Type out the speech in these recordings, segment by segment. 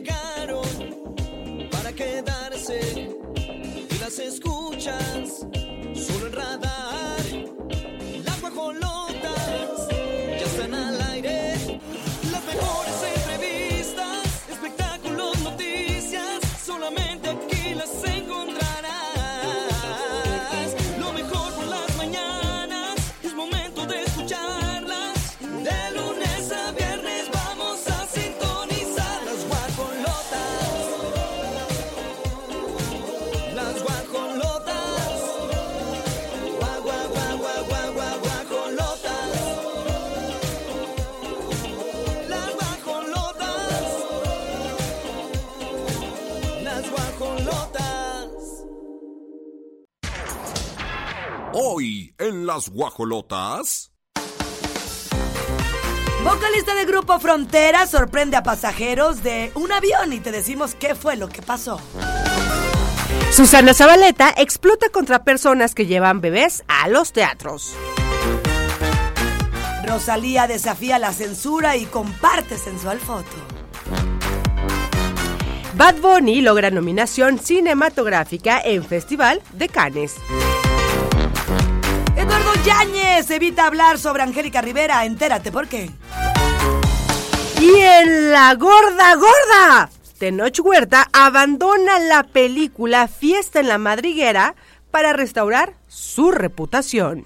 llegaron para quedarse. Y las escuchas en las guajolotas. Vocalista de Grupo Frontera sorprende a pasajeros de un avión y te decimos qué fue lo que pasó. Susana Zabaleta explota contra personas que llevan bebés a los teatros. Rosalía desafía la censura y comparte sensual foto. Bad Bunny logra nominación cinematográfica en Festival de Cannes. Yáñez evita hablar sobre Angélica Rivera. Entérate por qué. Y en La Gorda Gorda, Tenoch Huerta abandona la película Fiesta en la Madriguera para restaurar su reputación.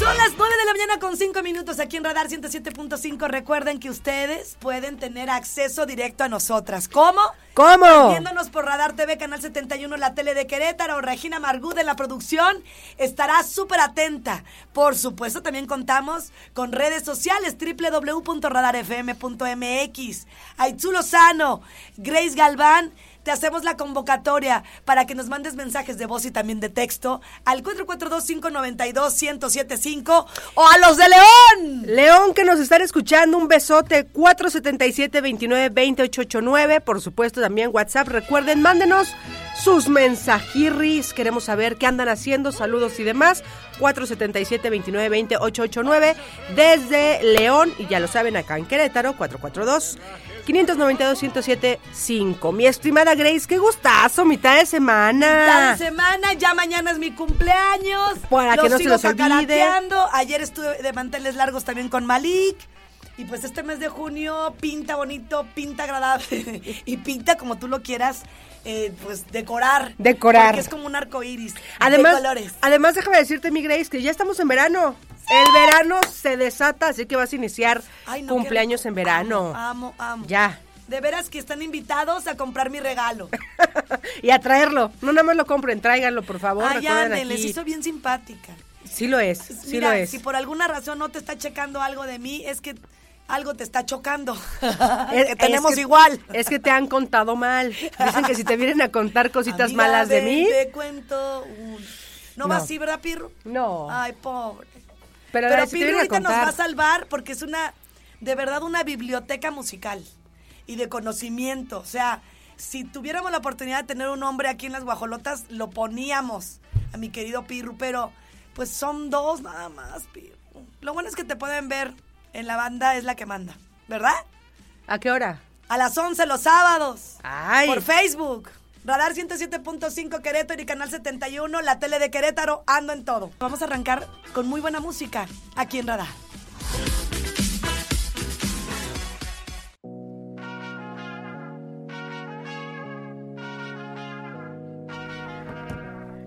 Son las 9 de la mañana con 5 minutos aquí en Radar 107.5. Recuerden que ustedes pueden tener acceso directo a nosotras. ¿Cómo? ¿Cómo? Viéndonos por Radar TV, Canal 71, la tele de Querétaro. Regina Margud en la producción estará súper atenta. Por supuesto, también contamos con redes sociales www.radarfm.mx. Aitzu Lozano, Grace Galván. Te hacemos la convocatoria para que nos mandes mensajes de voz y también de texto al 442-592-1075 o a los de León. León, que nos están escuchando, un besote 477-29-2089. Por supuesto, también WhatsApp. Recuerden, mándenos sus mensajirris. Queremos saber qué andan haciendo, saludos y demás. 477-29-20-889 desde León. Y ya lo saben, acá en Querétaro, 442. 592-1075. Mi estimada Grace, qué gustazo, mitad de semana. Mitad de semana, ya mañana es mi cumpleaños. Para Lo que no se sigo los olvide. Ayer estuve de manteles largos también con Malik. Y pues este mes de junio pinta bonito, pinta agradable y pinta como tú lo quieras, eh, pues decorar. Decorar. Porque es como un arco iris Además, de colores. además, déjame decirte, mi Grace, que ya estamos en verano. El verano se desata, así que vas a iniciar Ay, no, qué cumpleaños en verano. Amo, amo, amo. Ya. De veras que están invitados a comprar mi regalo. y a traerlo. No nada más lo compren, tráiganlo, por favor. Ay, recuerden Ande, les hizo bien simpática. Sí lo es, sí Mira, lo es. si por alguna razón no te está checando algo de mí, es que algo te está chocando. Es- tenemos es que- igual. Es que te han contado mal. Dicen que si te vienen a contar cositas Amiga, malas de mí. Te cuento un... ¿No, va No. así, verdad, Pirro? No. Ay, pobre. Pero, Pero si Pirro ahorita nos va a salvar porque es una, de verdad, una biblioteca musical y de conocimiento. O sea, si tuviéramos la oportunidad de tener un hombre aquí en las guajolotas, lo poníamos a mi querido Pirro, pero pues son dos nada más, Pirro. Lo bueno es que te pueden ver en la banda es la que manda, ¿verdad? ¿A qué hora? A las 11 los sábados. Ay. Por Facebook. Radar 107.5 Querétaro y Canal 71, la tele de Querétaro, ando en todo. Vamos a arrancar con muy buena música aquí en Radar.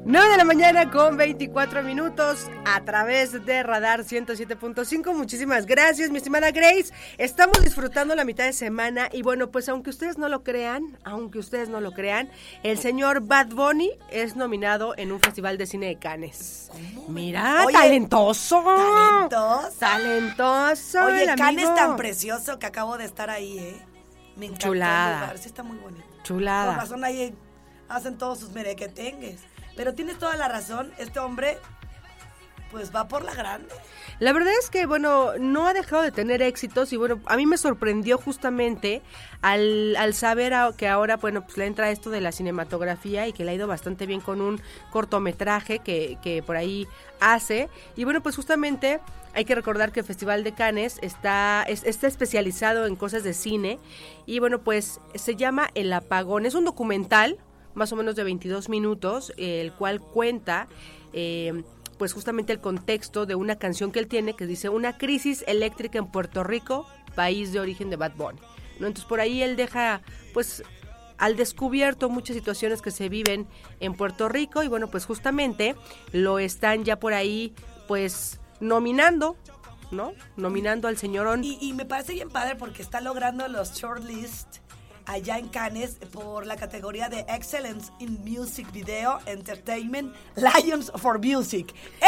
9 de la mañana con 24 minutos a través de Radar 107.5. Muchísimas gracias, mi estimada Grace. Estamos disfrutando la mitad de semana y bueno, pues aunque ustedes no lo crean, aunque ustedes no lo crean, el señor Bad Bunny es nominado en un festival de cine de Cannes. Mira, Oye, talentoso. talentoso. Talentoso. Oye, el Cannes tan precioso que acabo de estar ahí, ¿eh? Me Chulada. el lugar, sí está muy bonito. Chulada. Con razón ahí hacen todos sus merequetengues. Pero tienes toda la razón, este hombre, Pues va por la grande. La verdad es que, bueno, no ha dejado de tener éxitos y bueno, a mí me sorprendió justamente al, al saber que ahora, bueno, pues le entra esto de la cinematografía y que le ha ido bastante bien con un cortometraje que, que por ahí hace. Y bueno, pues justamente hay que recordar que el Festival de Cannes está, es- está especializado en cosas de cine y bueno, pues se llama El Apagón. Es un documental más o menos de 22 minutos, el cual cuenta... eh, pues justamente el contexto de una canción que él tiene que dice una crisis eléctrica en Puerto Rico, país de origen de Bad Bunny. ¿no? Entonces por ahí él deja pues al descubierto muchas situaciones que se viven en Puerto Rico y bueno pues justamente lo están ya por ahí pues nominando, ¿no? Nominando al señorón. Y, y me parece bien padre porque está logrando los shortlist allá en Cannes por la categoría de Excellence in Music Video Entertainment Lions for Music. ¡Eh!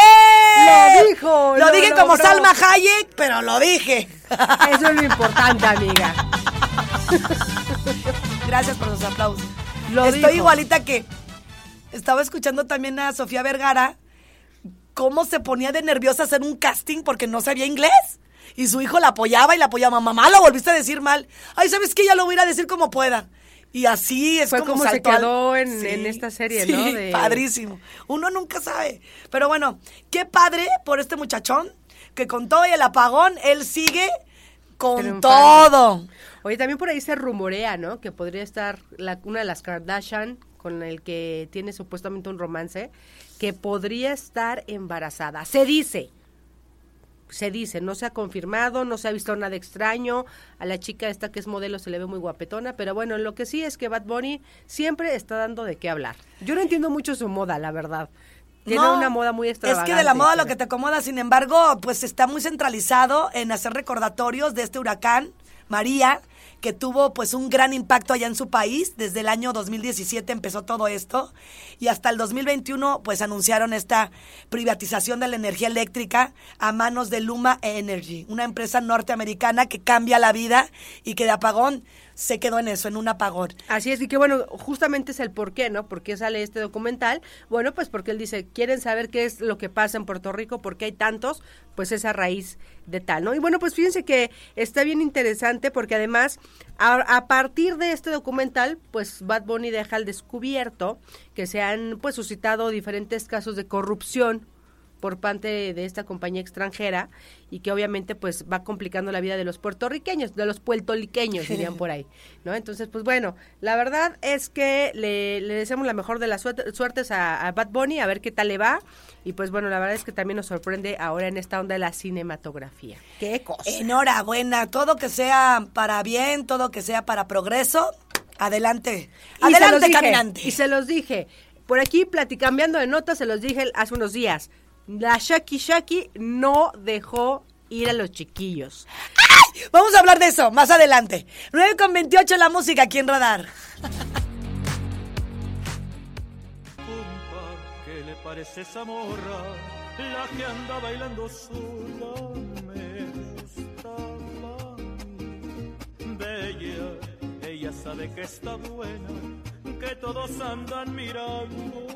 Lo dijo, Lo lo dije como logró. Salma Hayek, pero lo dije. Eso es lo importante, amiga. Gracias por los aplausos. Lo Estoy dijo. igualita que estaba escuchando también a Sofía Vergara cómo se ponía de nerviosa hacer un casting porque no sabía inglés. Y su hijo la apoyaba y la apoyaba. Mamá, lo volviste a decir mal. Ay, ¿sabes qué? Ya lo voy a ir a decir como pueda. Y así es Fue como, como se al- quedó en- en esta serie, sí, ¿no? De- padrísimo. Uno nunca sabe. Pero bueno, qué padre por este muchachón que con todo y el apagón, él sigue con todo. Oye, también por ahí se rumorea, ¿no? Que podría estar la- una de las Kardashian con el que tiene supuestamente un romance, que podría estar embarazada. Se dice, se dice, no se ha confirmado, no se ha visto nada extraño. A la chica esta que es modelo se le ve muy guapetona, pero bueno, lo que sí es que Bad Bunny siempre está dando de qué hablar. Yo no entiendo mucho su moda, la verdad. Tiene No, una moda muy Es extravagante. que de la moda lo que te acomoda, sin embargo, pues está muy centralizado en hacer recordatorios de este huracán, María, que tuvo pues un gran impacto allá en su país. Desde el año 2017 empezó todo esto y hasta el 2021 pues anunciaron esta privatización de la energía eléctrica a manos de Luma Energy, una empresa norteamericana que cambia la vida y que de apagón se quedó en eso, en un apagón. Así es, y que bueno, justamente es el por qué, ¿no? ¿Por qué sale este documental? Bueno, pues porque él dice, quieren saber qué es lo que pasa en Puerto Rico, por qué hay tantos, pues esa raíz de tal, ¿no? Y bueno, pues fíjense que está bien interesante porque además, a, partir de este documental, pues Bad Bunny deja al descubierto que se han pues suscitado diferentes casos de corrupción por parte de esta compañía extranjera y que obviamente pues va complicando la vida de los puertorriqueños, de los puertoliqueños dirían por ahí, ¿no? Entonces pues bueno, la verdad es que le, le deseamos la mejor de las suerte- suertes a, a Bad Bunny, a ver qué tal le va y pues bueno, la verdad es que también nos sorprende ahora en esta onda de la cinematografía. ¡Qué cosa! Enhorabuena, todo que sea para bien, todo que sea para progreso, adelante. Y adelante, dije, caminante. Y se los dije. Por aquí, platicando de notas, se los dije hace unos días. La Shaki Shaki no dejó ir a los chiquillos. Vamos a hablar de eso más adelante. 9 con 28 la música aquí en Radar. ¿qué le parece esa morra? La que anda bailando sola me gustaba. Bella, ella sabe que está buena, que todos andan. Me acerco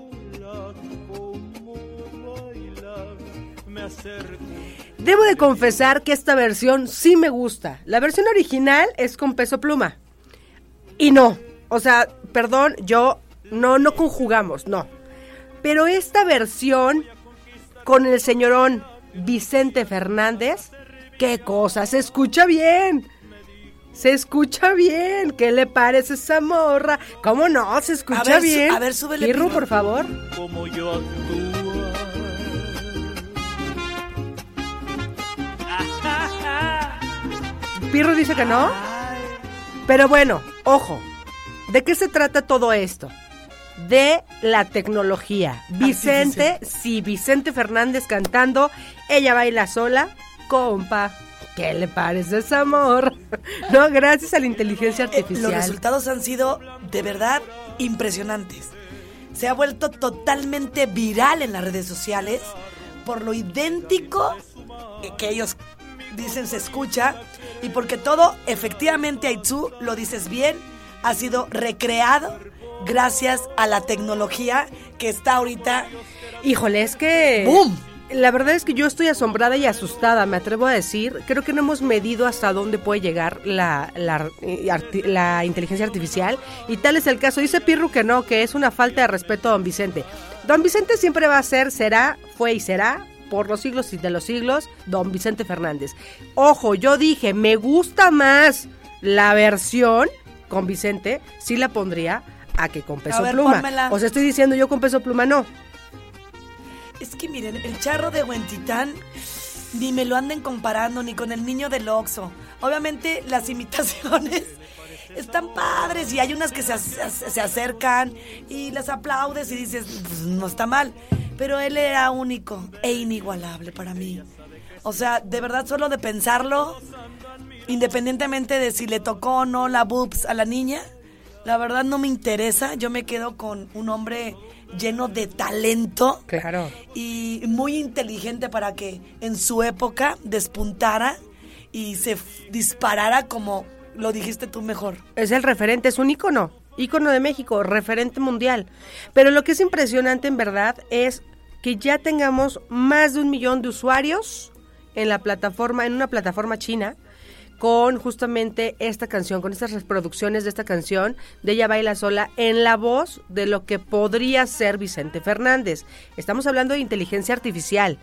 Debo de confesar que esta versión sí me gusta. La versión original es con peso pluma. Y no, o sea, perdón, yo no, no conjugamos, no. Pero esta versión con el señorón Vicente Fernández, qué cosa, se escucha bien. Se escucha bien. ¿Qué le parece esa morra? ¿Cómo no? Se escucha A ver, su- bien. a ver, súbele, Pirru, por favor. como yo actúa. Pirro dice que no. Pero bueno, ojo, ¿de qué se trata todo esto? De la tecnología. Vicente, sí, Vicente Fernández cantando, ella baila sola, compa. ¿Qué le parece ese amor? No, gracias a la inteligencia Eh, artificial. los resultados han sido de verdad impresionantes. Se ha vuelto totalmente viral en las redes sociales por lo idéntico que ellos dicen se escucha y porque todo efectivamente Aitzu, lo dices bien, ha sido recreado gracias a la tecnología que está ahorita Híjole, es que... ¡Boom! la verdad es que yo estoy asombrada y asustada, me atrevo a decir. Creo que no hemos medido hasta dónde puede llegar la, la, eh, la inteligencia artificial. Y tal es el caso. Dice Pirru que no, que es una falta de respeto a don Vicente. Don Vicente siempre va a ser, será, fue y será, por los siglos y de los siglos, don Vicente Fernández. Ojo, yo dije, me gusta más la versión con Vicente, sí la pondría a que con peso ver, pluma. pónmela. O sea, estoy diciendo yo con peso pluma no. Es que miren, el charro de Huentitán ni me lo anden comparando ni con el niño del Oxxo. Obviamente las imitaciones están padres y hay unas que se, se acercan y las aplaudes y dices, "Pues, no está mal. Pero él era único e inigualable para mí. O sea, de verdad solo de pensarlo, independientemente de si le tocó o no la boobs a la niña, la verdad no me interesa. Yo me quedo con un hombre lleno de talento Claro. y muy inteligente para que en su época despuntara y se disparara como lo dijiste tú mejor. Es el referente, es un ícono, ícono de México, referente mundial. Pero lo que es impresionante en verdad es que ya tengamos más de un millón de usuarios en la plataforma, en una plataforma china, con justamente esta canción, con estas reproducciones de esta canción de Ella Baila Sola en la voz de lo que podría ser Vicente Fernández. Estamos hablando de inteligencia artificial.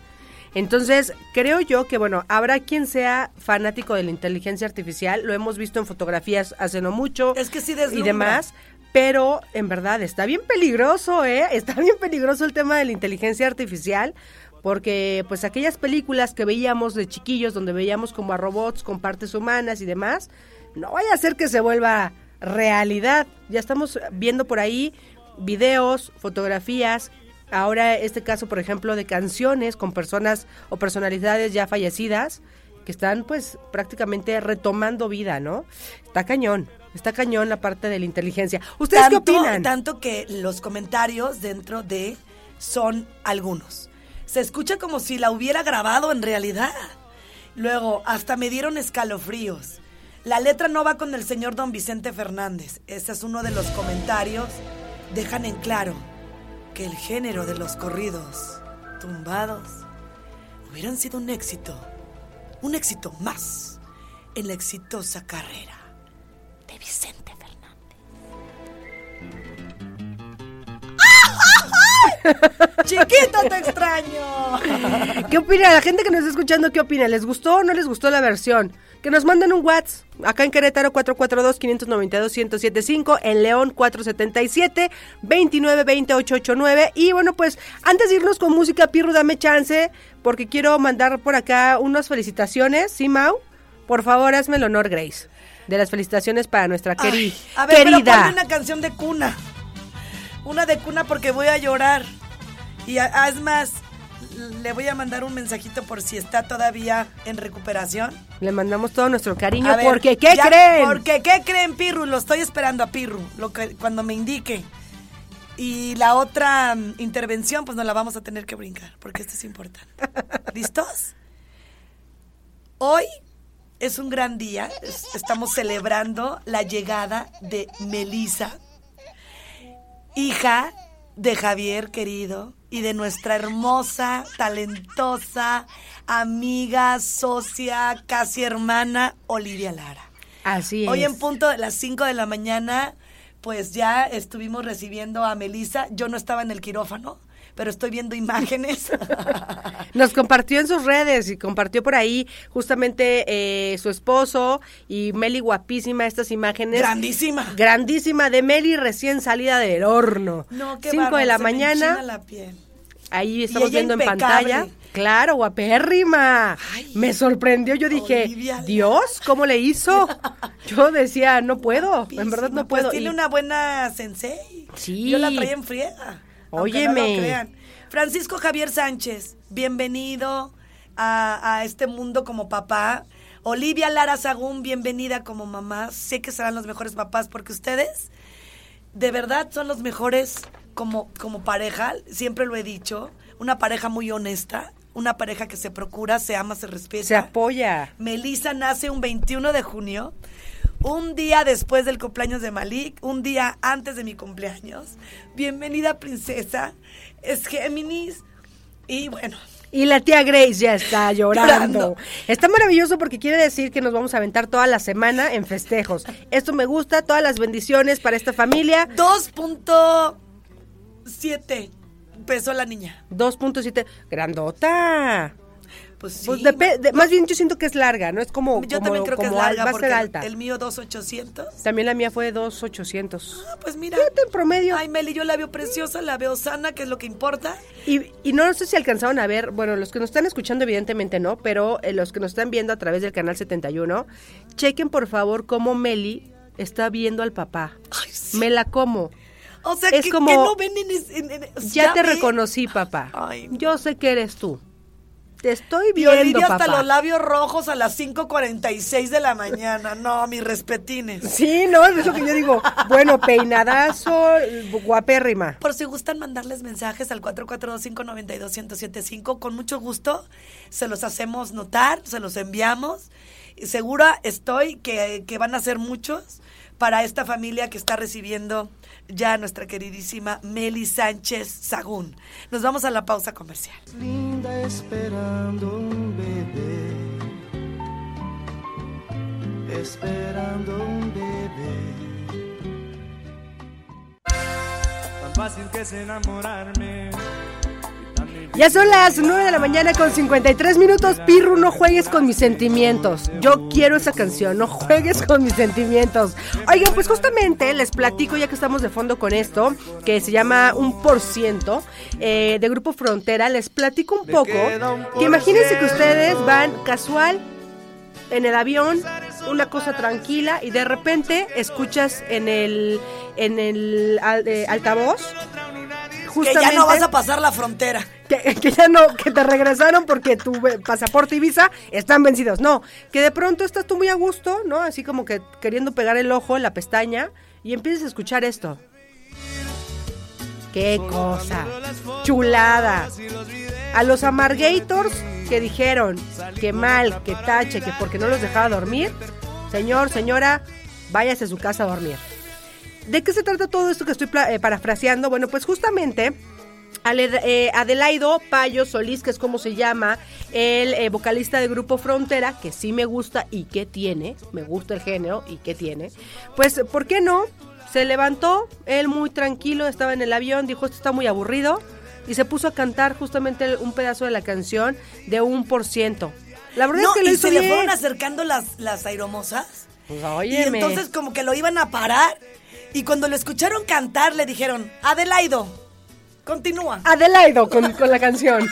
Entonces, creo yo que, bueno, habrá quien sea fanático de la inteligencia artificial, lo hemos visto en fotografías hace no mucho Es que sí y demás, pero en verdad está bien peligroso, ¿eh? Está bien peligroso el tema de la inteligencia artificial, porque pues aquellas películas que veíamos de chiquillos, donde veíamos como a robots con partes humanas y demás, no vaya a ser que se vuelva realidad. Ya estamos viendo por ahí videos, fotografías, ahora este caso, por ejemplo, de canciones con personas o personalidades ya fallecidas que están pues prácticamente retomando vida, ¿no? Está cañón, está cañón la parte de la inteligencia. ¿Ustedes qué opinan? Tanto que los comentarios dentro de son algunos. Se escucha como si la hubiera grabado en realidad. Luego, hasta me dieron escalofríos. La letra no va con el señor don Vicente Fernández. Ese es uno de los comentarios. Dejan en claro que el género de los corridos tumbados hubieran sido un éxito. Un éxito más en la exitosa carrera de Vicente Chiquito te extraño. ¿Qué opina la gente que nos está escuchando? ¿Qué opina? ¿Les gustó o no les gustó la versión? Que nos manden un WhatsApp. Acá en Querétaro 442-592-1075. En León 477-2920-889. Y bueno, pues antes de irnos con música, Pirru, dame chance. Porque quiero mandar por acá unas felicitaciones. ¿Sí, Mau? Por favor, hazme el honor, Grace. De las felicitaciones para nuestra queri- Ay, a ver, pero querida. ponme una canción de cuna. Una de cuna porque voy a llorar. Y es más, le voy a mandar un mensajito por si está todavía en recuperación. Le mandamos todo nuestro cariño. Ver, porque, ¿qué ya- creen? Porque, ¿qué creen, Pirru? Lo estoy esperando a Pirru, lo que, cuando me indique. Y la otra mm, intervención, pues nos la vamos a tener que brincar, porque esto es importante. ¿Listos? Hoy es un gran día. es- Estamos celebrando la llegada de Melisa, hija de Javier querido y de nuestra hermosa, talentosa, amiga, socia, casi hermana, Olivia Lara. Así es. Hoy en punto de las 5 de la mañana, pues ya estuvimos recibiendo a Melisa. Yo no estaba en el quirófano, pero estoy viendo imágenes. Nos compartió en sus redes y compartió por ahí justamente eh, su esposo y Meli guapísima estas imágenes. Grandísima. Grandísima de Meli recién salida del horno. No, qué 5 de la se me enchina mañana. la piel. Ahí estamos viendo en pantalla. Claro, guapérrima. Ay, Me sorprendió. Yo dije, Olivia. Dios, ¿cómo le hizo? Yo decía, no puedo. En verdad no Pues puedo. tiene Y- una buena sensei. Sí. Yo la traía en friega. Óyeme. No lo crean. Francisco Javier Sánchez, bienvenido a, a este mundo como papá. Olivia Lara Sagún, bienvenida como mamá. Sé que serán los mejores papás porque ustedes de verdad son los mejores como, como pareja, siempre lo he dicho, una pareja muy honesta, una pareja que se procura, se ama, se respeta. Se apoya. Melissa nace un 21 de junio, un día después del cumpleaños de Malik, un día antes de mi cumpleaños. Bienvenida, princesa. Es Géminis. Y bueno, Y la tía Grace ya está llorando. Llorando. Está maravilloso porque quiere decir que nos vamos a aventar toda la semana en festejos. Esto me gusta, todas las bendiciones para esta familia. 2.7 pesó la niña. 2.7, grandota. Pues sí. Pues depe- de- más bien yo siento que es larga, ¿no? Es como, yo como- también creo que es larga va a ser alta. el mío 2.800. También la mía fue 2.800. Ah, pues mira. Fíjate, en promedio. Ay, Meli, yo la veo preciosa, la veo sana, que es lo que importa. Y, y no sé si alcanzaron a ver, bueno, los que nos están escuchando evidentemente no, pero eh, los que nos están viendo a través del canal 71, chequen por favor cómo Meli está viendo al papá. Ay, sí. Me la como. O sea, es que, como- que no ven en... es- en- en- Ya, te ve. reconocí, papá. Ay. Yo sé que eres tú. Te estoy viendo, hasta papá. los labios rojos a las 5.46 de la mañana. No, mis respetines. Sí, no, es lo que yo digo. Bueno, peinadazo, guapérrima. Por si gustan mandarles mensajes al 442-592-1075, con mucho gusto se los hacemos notar, se los enviamos. Segura estoy que, que van a ser muchos para esta familia que está recibiendo ya nuestra queridísima Meli Sánchez Sagún. Nos vamos a la pausa comercial. linda esperando un bebé, esperando un bebé. Tan fácil que es enamorarme. Ya son las 9 de la mañana con 53 minutos. Pirru, no juegues con mis sentimientos. Yo quiero esa canción, no juegues con mis sentimientos. Oigan, pues justamente les platico, ya que estamos de fondo con esto, que se llama Un Por Ciento, eh, de Grupo Frontera, les platico un poco. Que imagínense que ustedes van casual en el avión, una cosa tranquila, y de repente escuchas en el, en el al- eh, altavoz. Que ya no justamente- vas a pasar la frontera. Que, que ya no, que te regresaron porque tu pasaporte y visa están vencidos. No, que de pronto estás tú muy a gusto, ¿no? Así como que queriendo pegar el ojo en la pestaña y empiezas a escuchar esto. ¡Qué cosa! ¡Chulada! A los Amargators que dijeron que mal, que tache, que porque no los dejaba dormir, señor, señora, váyase a su casa a dormir. ¿De qué se trata todo esto que estoy eh, parafraseando? Bueno, pues justamente Adelaido Payo Solís, que es como se llama, el eh, vocalista del grupo Frontera, que sí me gusta y que tiene, me gusta el género y que tiene, pues, ¿por qué no? Se levantó, él muy tranquilo, estaba en el avión, dijo, esto está muy aburrido, y se puso a cantar justamente un pedazo de la canción de un por ciento. La verdad No, es que lo y hizo se le fueron acercando las, las aeromosas. Pues, Y entonces como que lo iban a parar. Y cuando lo escucharon cantar, le dijeron, Adelaido, continúa. Adelaido con, con la canción.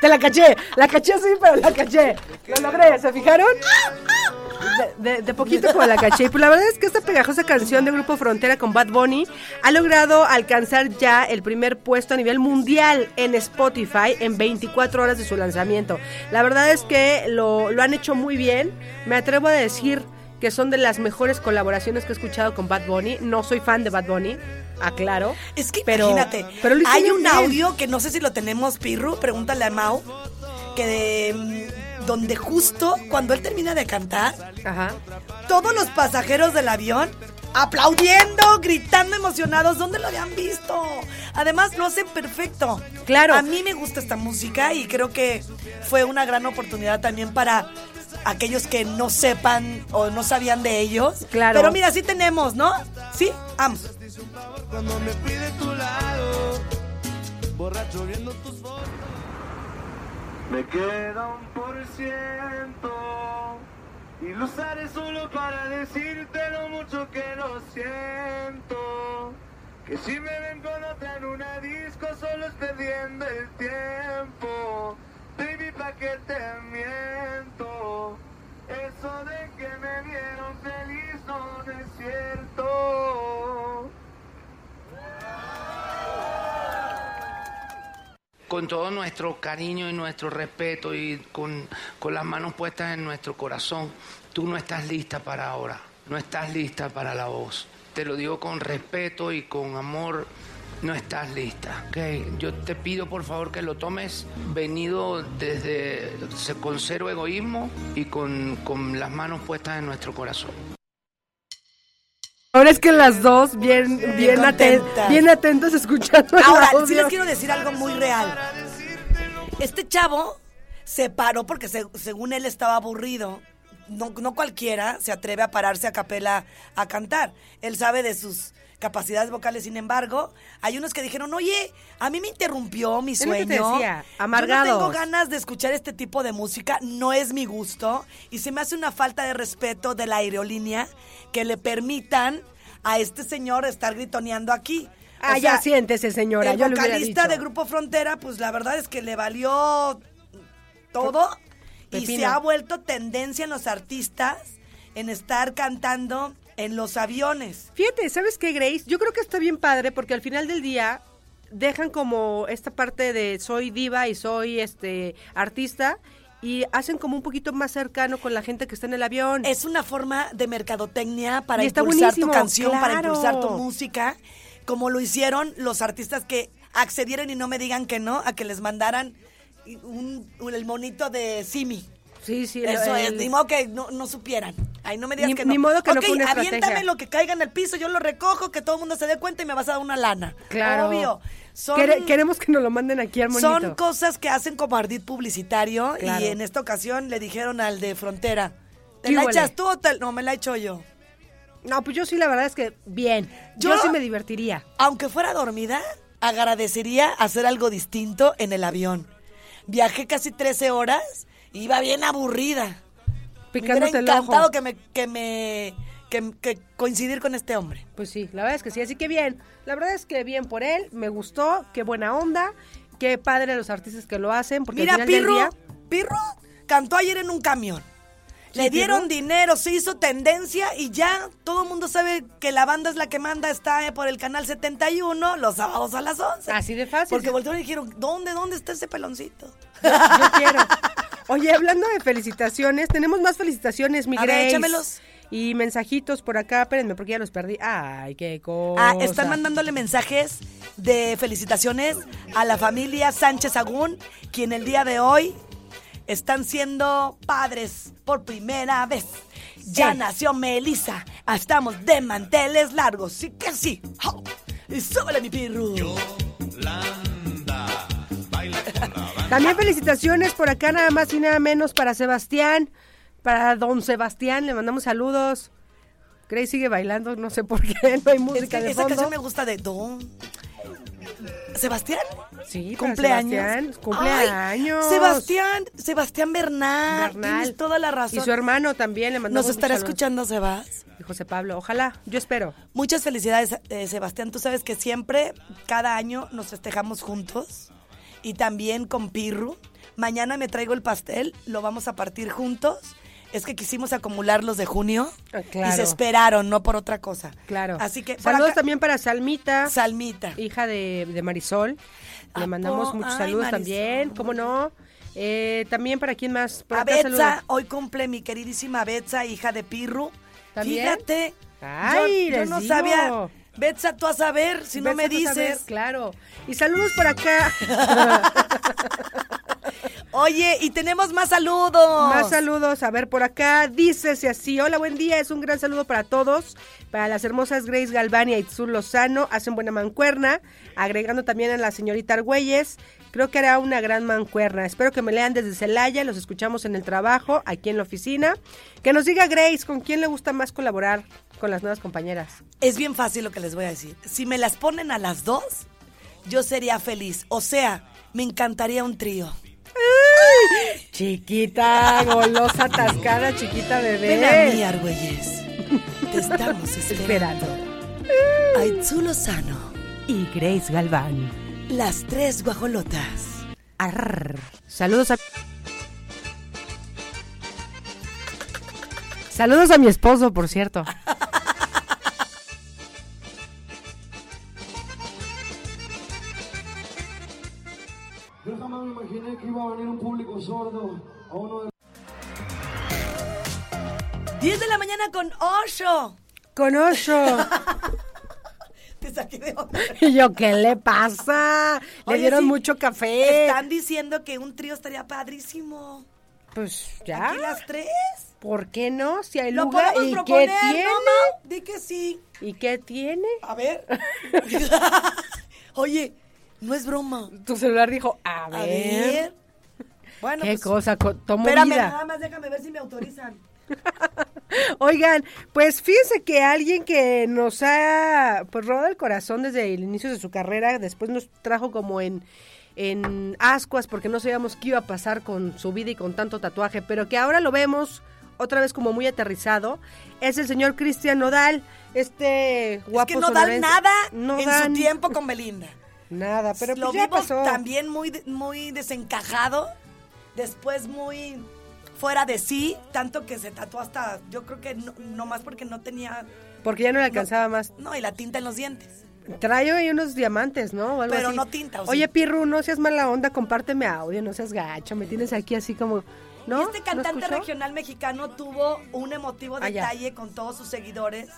Te la caché, la caché sí, pero la caché. Lo logré, ¿se fijaron? De, de- de poquito como la caché. Pues la verdad es que esta pegajosa canción de Grupo Frontera con Bad Bunny ha logrado alcanzar ya el primer puesto a nivel mundial en Spotify en 24 horas de su lanzamiento. La verdad es que lo, lo han hecho muy bien. Me atrevo a decir que son de las mejores colaboraciones que he escuchado con Bad Bunny. No soy fan de Bad Bunny, aclaro. Es que Pero- imagínate, pero hay un bien. audio que no sé si lo tenemos, Pirru, pregúntale a Mau, que de, mm, donde justo cuando él termina de cantar, Ajá. todos los pasajeros del avión aplaudiendo, gritando emocionados, ¿dónde lo habían visto? Además lo hacen perfecto. Claro. A mí me gusta esta música y creo que fue una gran oportunidad también para aquellos que no sepan o no sabían de ellos. Claro. Pero mira, sí tenemos, ¿no? Sí, vamos. Cuando me pide tu lado, borracho viendo tus fotos. Me queda un por ciento y lo usaré solo para decirte lo mucho que lo siento. Que si me ven con otra en una disco solo es perdiendo el tiempo. Baby, pa' que te miento. Eso de que me vieron feliz no es cierto. Con todo nuestro cariño y nuestro respeto y con, con las manos puestas en nuestro corazón, tú no estás lista para ahora, no estás lista para la voz. Te lo digo con respeto y con amor, no estás lista. ¿ok? Yo te pido por favor que lo tomes venido desde con cero egoísmo y con, con las manos puestas en nuestro corazón. Ahora es que las dos bien, bien, contentas. bien atentas escuchando el Ahora, audio. sí les quiero decir algo muy real. Este chavo se paró porque se- según él estaba aburrido. No, no cualquiera se atreve a pararse a capela a cantar. Él sabe de sus capacidades vocales, sin embargo, hay unos que dijeron, oye, a mí me interrumpió mi sueño. te decía, Yo amargados. no tengo ganas de escuchar este tipo de música, no es mi gusto, y se me hace una falta de respeto de la aerolínea que le permitan a este señor estar gritoneando aquí. O Ah, ya sea, siéntese, señora. el yo vocalista de Grupo Frontera, pues la verdad es que le valió todo y se ha vuelto tendencia en los artistas en estar cantando en los aviones. Fíjate, ¿sabes qué, Grace? Yo creo que está bien padre porque al final del día dejan como esta parte de soy diva y soy este artista y hacen como un poquito más cercano con la gente que está en el avión. Es una forma de mercadotecnia para impulsar buenísimo, tu canción, para impulsar tu música, como lo hicieron los artistas que accedieron y no me digan que no, a que les mandaran un, un- el monito de Simi. Sí, sí. Eso el- es, ni modo que no, no supieran. Ay, no me digas Ni- que no. ni modo que no Ok, fue una aviéntame estrategia. lo que caiga en el piso, yo lo recojo, que todo el mundo se dé cuenta y me vas a dar una lana. Claro. Obvio. Son, Quere- queremos que nos lo manden aquí al monito. son cosas que hacen como ardid publicitario Claro. y en esta ocasión le dijeron al de Frontera, ¿te ¿Qué la echas tú o te- No, me la echo yo. No, pues yo sí, la verdad es que bien. Yo, Yo- sí me divertiría. Aunque fuera dormida, agradecería hacer algo distinto en el avión. Viajé casi 13 horas iba bien aburrida. Me Picándote el encantado ojo. que me, que me que, que coincidir con este hombre. Pues sí, la verdad es que sí. Así que bien. La verdad es que bien por él. Me gustó. Qué buena onda. Qué padre los artistas que lo hacen. Porque Mira, al final del Pirro, día- Pirro cantó ayer en un camión. ¿Sí, Le dieron dinero, se hizo tendencia y ya todo el mundo sabe que la banda es la que manda, está eh, por el canal 71 los sábados a las 11. Así de fácil. Porque voltearon y dijeron, ¿dónde, dónde está ese peloncito? Yo quiero. Oye, hablando de felicitaciones, tenemos más felicitaciones, mi A ver, Grace. échamelos. Y mensajitos por acá, espérenme, porque ya los perdí. Ay, qué cosa. Ah, están mandándole mensajes de felicitaciones a la familia Sánchez Agún, quien el día de hoy están siendo padres por primera vez. Ya Sí. nació Melissa, estamos de manteles largos, sí que sí. Y súbele mi pirru. También felicitaciones por acá, nada más y nada menos para Sebastián. Para don Sebastián, le mandamos saludos. Grace sigue bailando, no sé por qué, no hay Es música que de esa fondo. canción me gusta de Don. ¿Sebastián? Sí, ¿Cumpleaños? Sebastián, cumpleaños. Ay, Sebastián, Sebastián Bernal. Bernal. Tienes toda la razón. Y su hermano también le mandamos Nos estará saludos. escuchando, Sebas. Y José Pablo, ojalá, yo espero. Muchas felicidades, eh, Sebastián. Tú sabes que siempre, cada año, nos festejamos juntos. Y también con Pirru. Mañana me traigo el pastel, lo vamos a partir juntos. Es que quisimos acumular los de junio Ah, y claro. se esperaron, no por otra cosa. Claro. Así que saludos también para Salmita, Salmita. hija de, de Marisol. Le ¿A mandamos po- muchos Ay, saludos Marisol. también, ¿cómo no? Eh, también para quién más. Por A acá saludos. hoy cumple mi queridísima Betsa, hija de Pirru. ¿También? Fíjate, Ay, yo, yo no digo. sabía. Betsa, tú a saber, si no me saber, dices. claro. Y saludos por acá. Oye, y tenemos más saludos. Más saludos, a ver por acá, dícese así, hola, buen día, es un gran saludo para todos, para las hermosas Grace Galván y Aitzul Lozano, hacen buena mancuerna, agregando también a la señorita Argüelles, creo que hará una gran mancuerna, espero que me lean desde Celaya, los escuchamos en el trabajo, aquí en la oficina, que nos diga Grace, ¿con quién le gusta más colaborar con las nuevas compañeras? Es bien fácil lo que les voy a decir. Si me las ponen a las dos, yo sería feliz. O sea, me encantaría un trío. Chiquita, golosa, atascada, chiquita bebé. Ven a mí, Argüelles. Te estamos esperando. Aitzulo Sano, Y Grace Galván. las tres guajolotas. Arr. Saludos a... Saludos a mi esposo, por cierto. imaginé que iba a venir un público sordo a uno de 10 de la mañana con Osho. Con Osho. Te saqué de onda. Y yo, ¿qué le pasa? Le Oye, dieron sí, mucho café. Están diciendo que un trío estaría padrísimo. Pues ya. Aquí las tres. ¿Por qué no? Si hay Lo lugar. podemos ¿Y proponer, qué tiene? ¿no? Di que sí. ¿Y qué tiene? A ver. Oye, no es broma. Tu celular dijo, a ver. A ver. Bueno, Qué pues, cosa, co- tomo espérame, vida. nada más déjame ver si me autorizan. Oigan, pues fíjense que alguien que nos ha pues robado el corazón desde el inicio de su carrera, después nos trajo como en en ascuas porque no sabíamos qué iba a pasar con su vida y con tanto tatuaje, pero que ahora lo vemos otra vez como muy aterrizado, es el señor Cristian Nodal, este guapo es que no dan sonorense. nada No en dan su tiempo con Belinda. Nada, pero Lo pues ya vimos pasó. también muy, muy desencajado, después muy fuera de sí, tanto que se tatuó hasta, yo creo que no, nomás porque no tenía, Porque ya no le alcanzaba más. no, y la tinta en los dientes. Trae ahí unos diamantes, ¿no? O algo Pero así. no tinta, ¿o sí? Oye, Pirru, no seas mala onda, compárteme audio, no seas gacho, me tienes aquí así como... ¿No? Este ¿No cantante regional mexicano tuvo un emotivo Ah, detalle con todos sus seguidores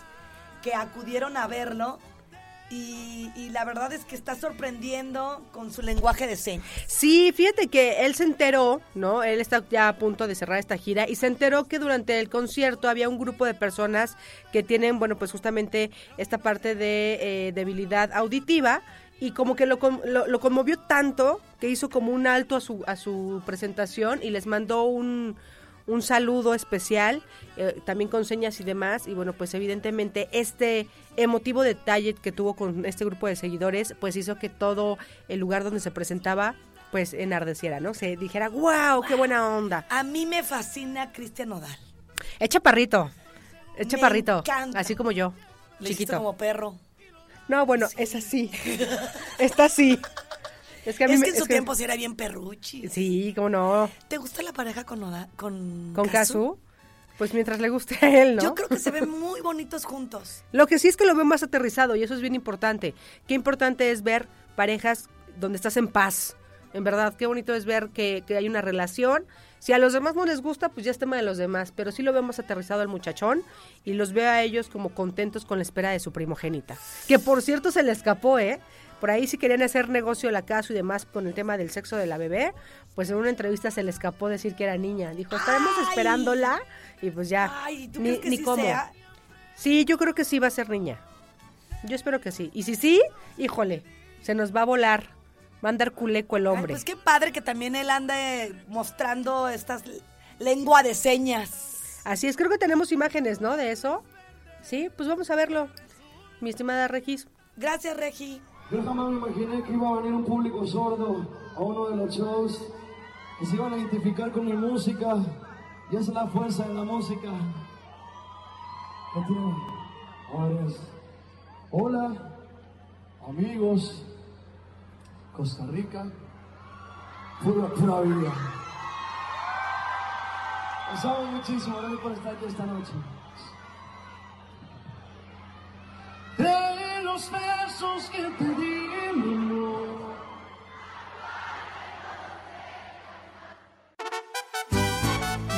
que acudieron a verlo y, y la verdad es que está sorprendiendo con su lenguaje de señas. Sí, fíjate que él se enteró, ¿no? Él está ya a punto de cerrar esta gira y se enteró que durante el concierto había un grupo de personas que tienen, bueno, pues justamente esta parte de eh, debilidad auditiva y como que lo, lo, lo conmovió tanto que hizo como un alto a su, a su presentación y les mandó un, un saludo especial, eh, también con señas y demás. Y bueno, pues evidentemente este emotivo detalle que tuvo con este grupo de seguidores, pues hizo que todo el lugar donde se presentaba, pues enardeciera, ¿no? Se dijera, wow, qué buena onda. A mí me fascina Cristian Nodal. Echa parrito, echa Me parrito, encanta. así como yo, Le chiquito. como perro. No, bueno, es así, está así. Es que a mí Es que en su que- tiempo sí era bien perruchi. Sí, cómo no. ¿Te gusta la pareja con? Con, Con? Casu, pues mientras le guste a él, ¿no? Yo creo que se ven muy bonitos juntos. Lo que sí es que lo veo más aterrizado y eso es bien importante. Qué importante es ver parejas donde estás en paz. En verdad, qué bonito es ver que, que hay una relación. Si a los demás no les gusta, pues ya es tema de los demás. Pero sí lo veo más aterrizado al muchachón y los veo a ellos como contentos con la espera de su primogénita. Que por cierto se le escapó, ¿eh? Por ahí si querían hacer negocio la casa y demás con el tema del sexo de la bebé, pues en una entrevista se le escapó decir que era niña. Dijo, estaremos Ay. esperándola y pues ya. Ay, ¿tú ni, crees que ni sí cómo. sea? Sí, yo creo que sí va a ser niña. Yo espero que sí. Y si sí, híjole, se nos va a volar. Va a andar culeco el Ay, hombre. pues qué padre que también él ande mostrando estas lengua de señas. Así es, creo que tenemos imágenes, ¿no? De eso. Sí, pues vamos a verlo. Mi estimada Regis. Gracias, Regi. Yo jamás me imaginé que iba a venir un público sordo a uno de los shows, que se iban a identificar con mi música, y esa es la fuerza de la música. Hola, amigos, Costa Rica, pura, pura vida. Los amo muchísimo, gracias por estar aquí esta noche. De los besos que te di, mi amor.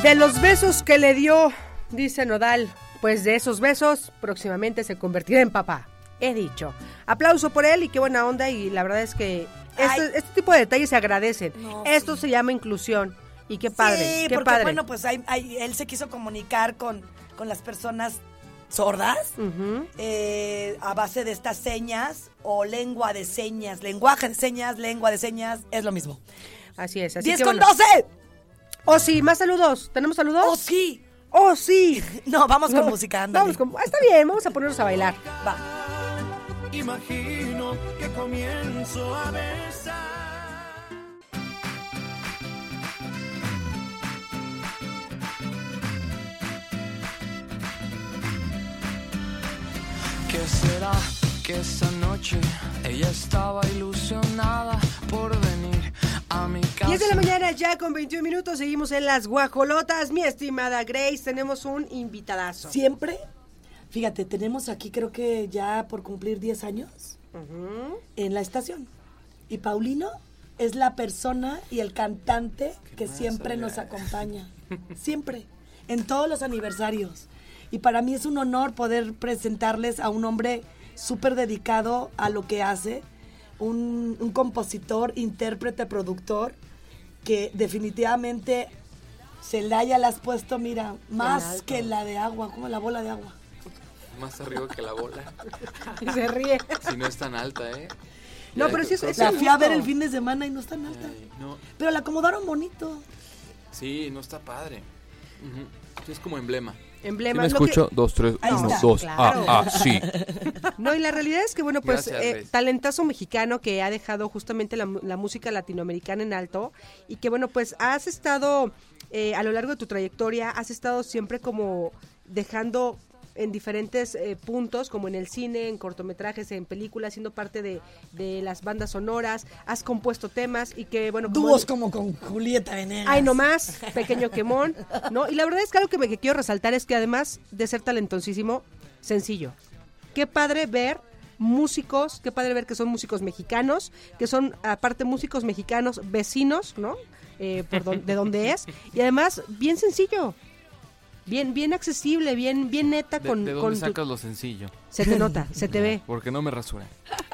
De los besos que le dio, dice Nodal, pues de esos besos próximamente se convertirá en papá. He dicho. Aplauso por él y qué buena onda y la verdad es que este, este tipo de detalles se agradecen. No, Esto sí. se llama inclusión y qué padre, sí, qué porque padre. bueno, pues hay- hay- él se quiso comunicar con, con las personas sordas eh, a base de estas señas o lengua de señas. Lenguaje de señas, lengua de señas, es lo mismo. Así es, así 10 que con bueno. 12. Oh, sí, más saludos. ¿Tenemos saludos? ¡Oh, sí! Oh, sí. No, vamos con No, música, ándale. Vamos con, ah, está bien, vamos a ponernos a bailar. Va. Imagino que comienzo a besar. Será que esa noche ella estaba ilusionada por venir a mi casa? 10 de la mañana ya con 21 minutos, seguimos en las guajolotas. Mi estimada Grace, tenemos un invitadazo. Siempre, fíjate, tenemos aquí creo que ya por cumplir 10 años en la estación. Y Paulino es la persona y el cantante que siempre nos acompaña. Siempre. En todos los aniversarios. Y para mí es un honor poder presentarles a un hombre súper dedicado a lo que hace. Un, un compositor, intérprete, productor que definitivamente Celaya la has puesto, mira, más que la de agua, como la bola de agua. Más arriba que la bola. Y se ríe. Si no es tan alta, ¿eh? No, pero sí es- es que- La el fui a ver el fin de semana y no es tan alta. Ay, no. Pero la acomodaron bonito. Sí, no está padre. Sí, es como emblema. Emblema. ¿Sí me lo que- escucho? Dos, tres, Ahí uno, está. dos. Claro. Ah, ah, sí. No, y la realidad es que, bueno, pues Gracias, eh, talentazo mexicano que ha dejado justamente la, la música latinoamericana en alto y que, bueno, pues has estado eh, a lo largo de tu trayectoria, has estado siempre como dejando en diferentes eh, puntos, como en el cine, en cortometrajes, en películas, siendo parte de, de las bandas sonoras, has compuesto temas y que, bueno, como- Dúos como con Julieta Venegas. Ay, no más, pequeño quemón, ¿no? Y la verdad es que algo que me que quiero resaltar es que además de ser talentosísimo, sencillo. Qué padre ver músicos, qué padre ver que son músicos mexicanos, que son aparte músicos mexicanos vecinos, ¿no? Eh, por don- de donde es. Y además, bien sencillo. Bien, bien accesible, bien, bien neta ¿De, con, de con dónde tu- sacas lo sencillo? Se te nota, se te ve. Porque no me rasuré.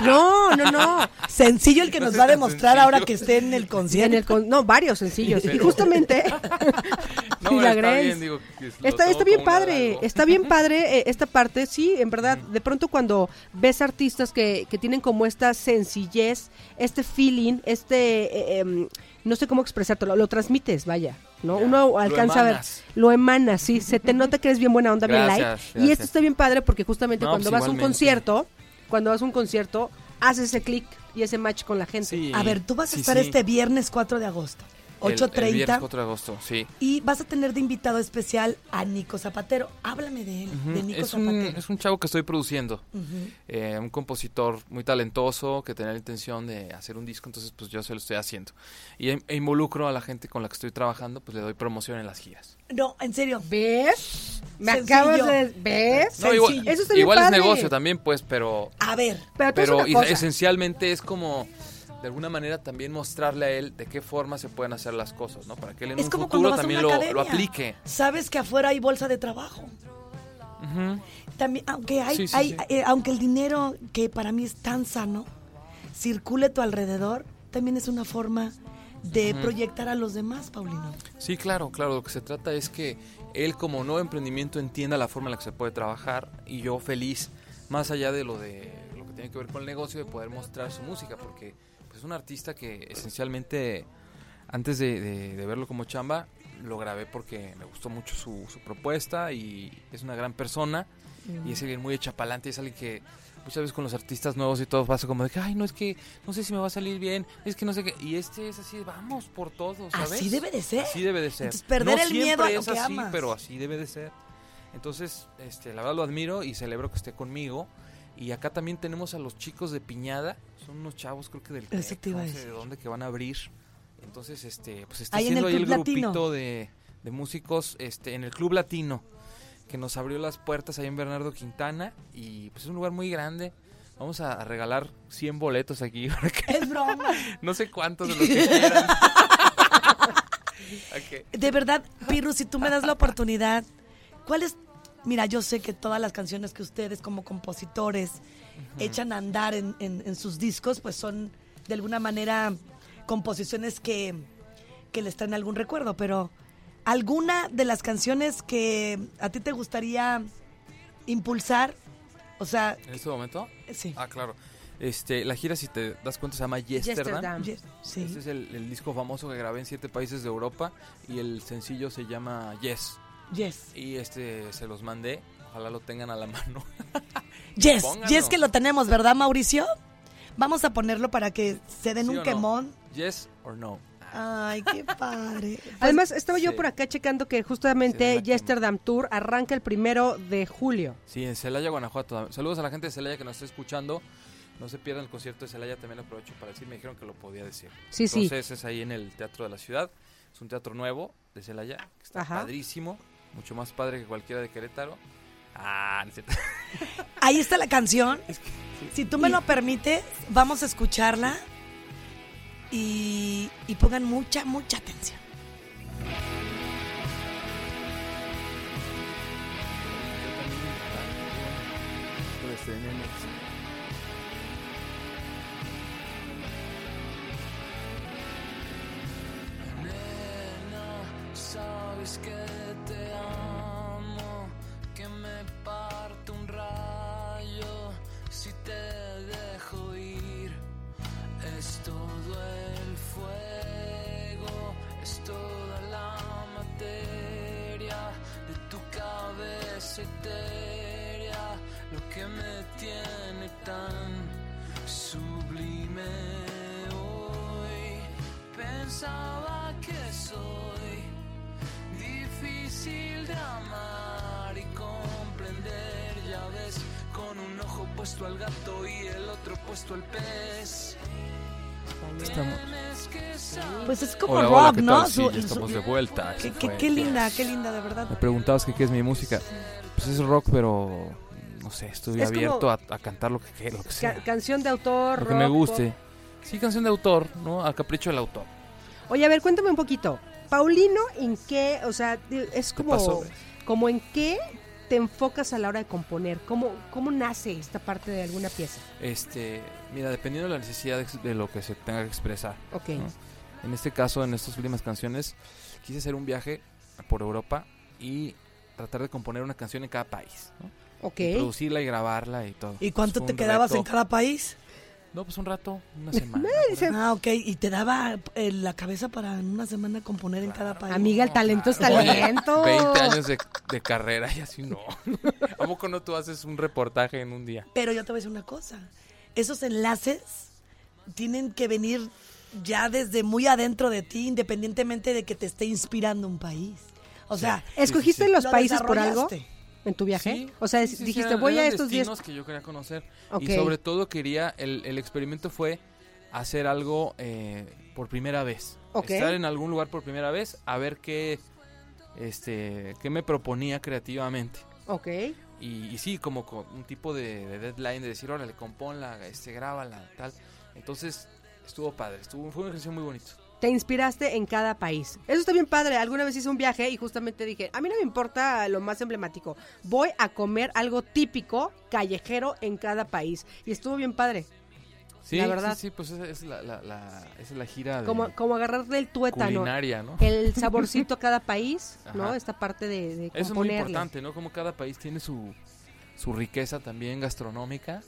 No, no, no. Sencillo el que No nos va a demostrar sencillo. ahora que esté en el En concierto. el con- no, varios sencillos. Y Pero- justamente No, Y la está Grace. bien, digo. Está, bien padre, está bien padre eh, esta parte, sí, en verdad, de pronto cuando ves artistas que, que tienen como esta sencillez, este feeling, este, eh, em, no sé cómo expresártelo, lo transmites, vaya, ¿no? Ya, Uno alcanza a ver, lo emanas, sí, se te nota que eres bien buena onda, bien light, Gracias, y esto está bien padre porque justamente No, cuando pues vas a un concierto, cuando vas a un concierto, haces ese clic y ese match con la gente. Sí, A ver, tú vas a sí, estar sí. este viernes 4 de agosto, El- El, 8.30. viernes 4 de agosto, sí. Y vas a tener de invitado especial a Nico Zapatero. Háblame de él, Ujú. de Nico es, un, Zapatero. es un chavo que estoy produciendo. Ujú. eh, un compositor muy talentoso que tenía la intención de hacer un disco, entonces pues yo se lo estoy haciendo. Y e, involucro a la gente con la que estoy trabajando, pues le doy promoción en las giras. No, en serio. ¿Ves? Me Sencillo. acabas de... ¿Ves? No, igual. Eso igual es negocio también, pues, pero, A ver, Pero, pero es- esencialmente es como de alguna manera también mostrarle a él de qué forma se pueden hacer las cosas, ¿no? Para que él en es un como futuro también lo, aplique. Sabes que afuera hay bolsa de trabajo. También, aunque hay, Sí, sí, hay sí. eh, aunque el dinero que para mí es tan sano circule a tu alrededor, también es una forma de proyectar a los demás, Paulino. Sí, claro, claro. Lo que se trata es que él como nuevo emprendimiento entienda la forma en la que se puede trabajar y yo feliz, más allá de lo de lo que tiene que ver con el negocio, de poder mostrar su música, porque pues, es un artista que esencialmente antes de, de- de verlo como chamba lo grabé porque me gustó mucho su, su propuesta y es una gran persona y es alguien muy echapalante, es alguien que muchas veces con los artistas nuevos y todo pasa como de que, ay, no es que no sé si me va a salir bien, es que no sé qué, y este es así, vamos por todo, ¿sabes? Así debe de ser. Así debe de ser. Entonces, perder No el miedo a lo es que así, amas. pero así debe de ser. Entonces, este, la verdad lo admiro y celebro que esté conmigo. Y acá también tenemos a los chicos de Piñada, son unos chavos creo que del Eso te iba a no sé decir. de dónde que van a abrir. Entonces, este, pues está Ahí en el haciendo ahí el Latino. grupito de, de músicos este en el Club Latino que nos abrió las puertas ahí en Bernardo Quintana y pues es un lugar muy grande. Vamos a, a regalar 100 boletos aquí Es broma. no sé cuántos de los que quieran. De verdad, Pirru, si tú me das la oportunidad, ¿cuál es? Mira, yo sé que todas las canciones que ustedes como compositores echan a andar en, en- en sus discos, pues son de alguna manera composiciones que, que les traen algún recuerdo, pero ¿alguna de las canciones que a ti te gustaría impulsar? O sea, ¿En este momento? sí. Ah, claro. Este, la gira, si te das cuenta, se llama Yesterdam. Yesterdam. Yes, sí. Este es el, el disco famoso que grabé en siete países de Europa y el sencillo se llama Yes. Yes. Y este se los mandé, ojalá lo tengan a la mano. Yes, Pónganlo. yes que lo tenemos, ¿verdad, Mauricio? Vamos a ponerlo para que se den ¿Sí un no? quemón. Yes or no. Ay, qué padre. Además, estaba yo sí. por acá checando que Sí, justamente Yesterdam Tour arranca el primero de julio. Sí, en Celaya, Guanajuato. Saludos a la gente de Celaya que nos está escuchando. No se pierdan el concierto de Celaya, también lo aprovecho para decir, me dijeron que lo podía decir. Sí, sí. Entonces es ahí en el Teatro de la Ciudad. Es un teatro nuevo de Celaya, que está Ajá. padrísimo, mucho más padre que cualquiera de Querétaro. Ah, no cierto. Ahí está la canción. Si tú me lo permites, vamos a escucharla y, y pongan mucha, mucha atención. Rock, hola, ¿qué ¿no? tal? Sí, Su- ya estamos su- de vuelta. Qué, linda, qué linda, de verdad. Me preguntabas que qué es mi música. Pues es rock, pero no sé, estoy Es abierto a, a cantar lo que, lo que Ca- sea. canción de autor, Lo que me rock, guste. pop. Sí, canción de autor, ¿no? Al capricho del autor. Oye, a ver, cuéntame un poquito. Paulino, ¿en qué? O sea, es como, pasó? como en qué te enfocas a la hora de componer. ¿Cómo, cómo nace esta parte de alguna pieza? Este, mira, dependiendo de la necesidad de, de lo que se tenga que expresar. Ok. ¿no? En este caso, en estas últimas canciones, quise hacer un viaje por Europa y tratar de componer una canción en cada país. ¿no? Ok. Y producirla y grabarla y todo. ¿Y cuánto te quedabas reto. en cada país? No, pues un rato, una semana. Ah, ok. ¿Y te daba eh, la cabeza para en una semana componer en cada país? Amiga, el talento es talento. 20 años de, de carrera y así no. ¿A poco no tú haces un reportaje en un día? Pero yo te voy a decir una cosa. Esos enlaces tienen que venir ya desde muy adentro de ti, independientemente de que te esté inspirando un país. O sea, ¿Escogiste Sí, sí, sí. los lo países por algo en tu viaje? Sí, o sea, sí, sí, dijiste, eran- voy a estos 10... destinos que yo quería conocer. Y sobre todo quería, el, el experimento fue hacer algo eh, por primera vez. Estar en algún lugar por primera vez, a ver qué, este, qué me proponía creativamente. Ok. Y, y sí, como con un tipo de, de deadline de decir, órale, compónla, este, grábala, tal. Entonces, estuvo padre, estuvo, fue un ejercicio muy bonito. Te inspiraste en cada país. Eso está bien padre. Alguna vez hice un viaje y justamente dije, a mí no me importa lo más emblemático. Voy a comer algo típico, callejero en cada país. Y estuvo bien padre. Sí, La verdad. sí, sí, pues esa es la, la, la- esa es la gira de Como, como agarrarle el tuétano. culinaria, ¿no? El saborcito a cada país, ¿no? Esta parte de, de Eso es muy importante, ¿no? Como cada país tiene su, su riqueza también gastronómica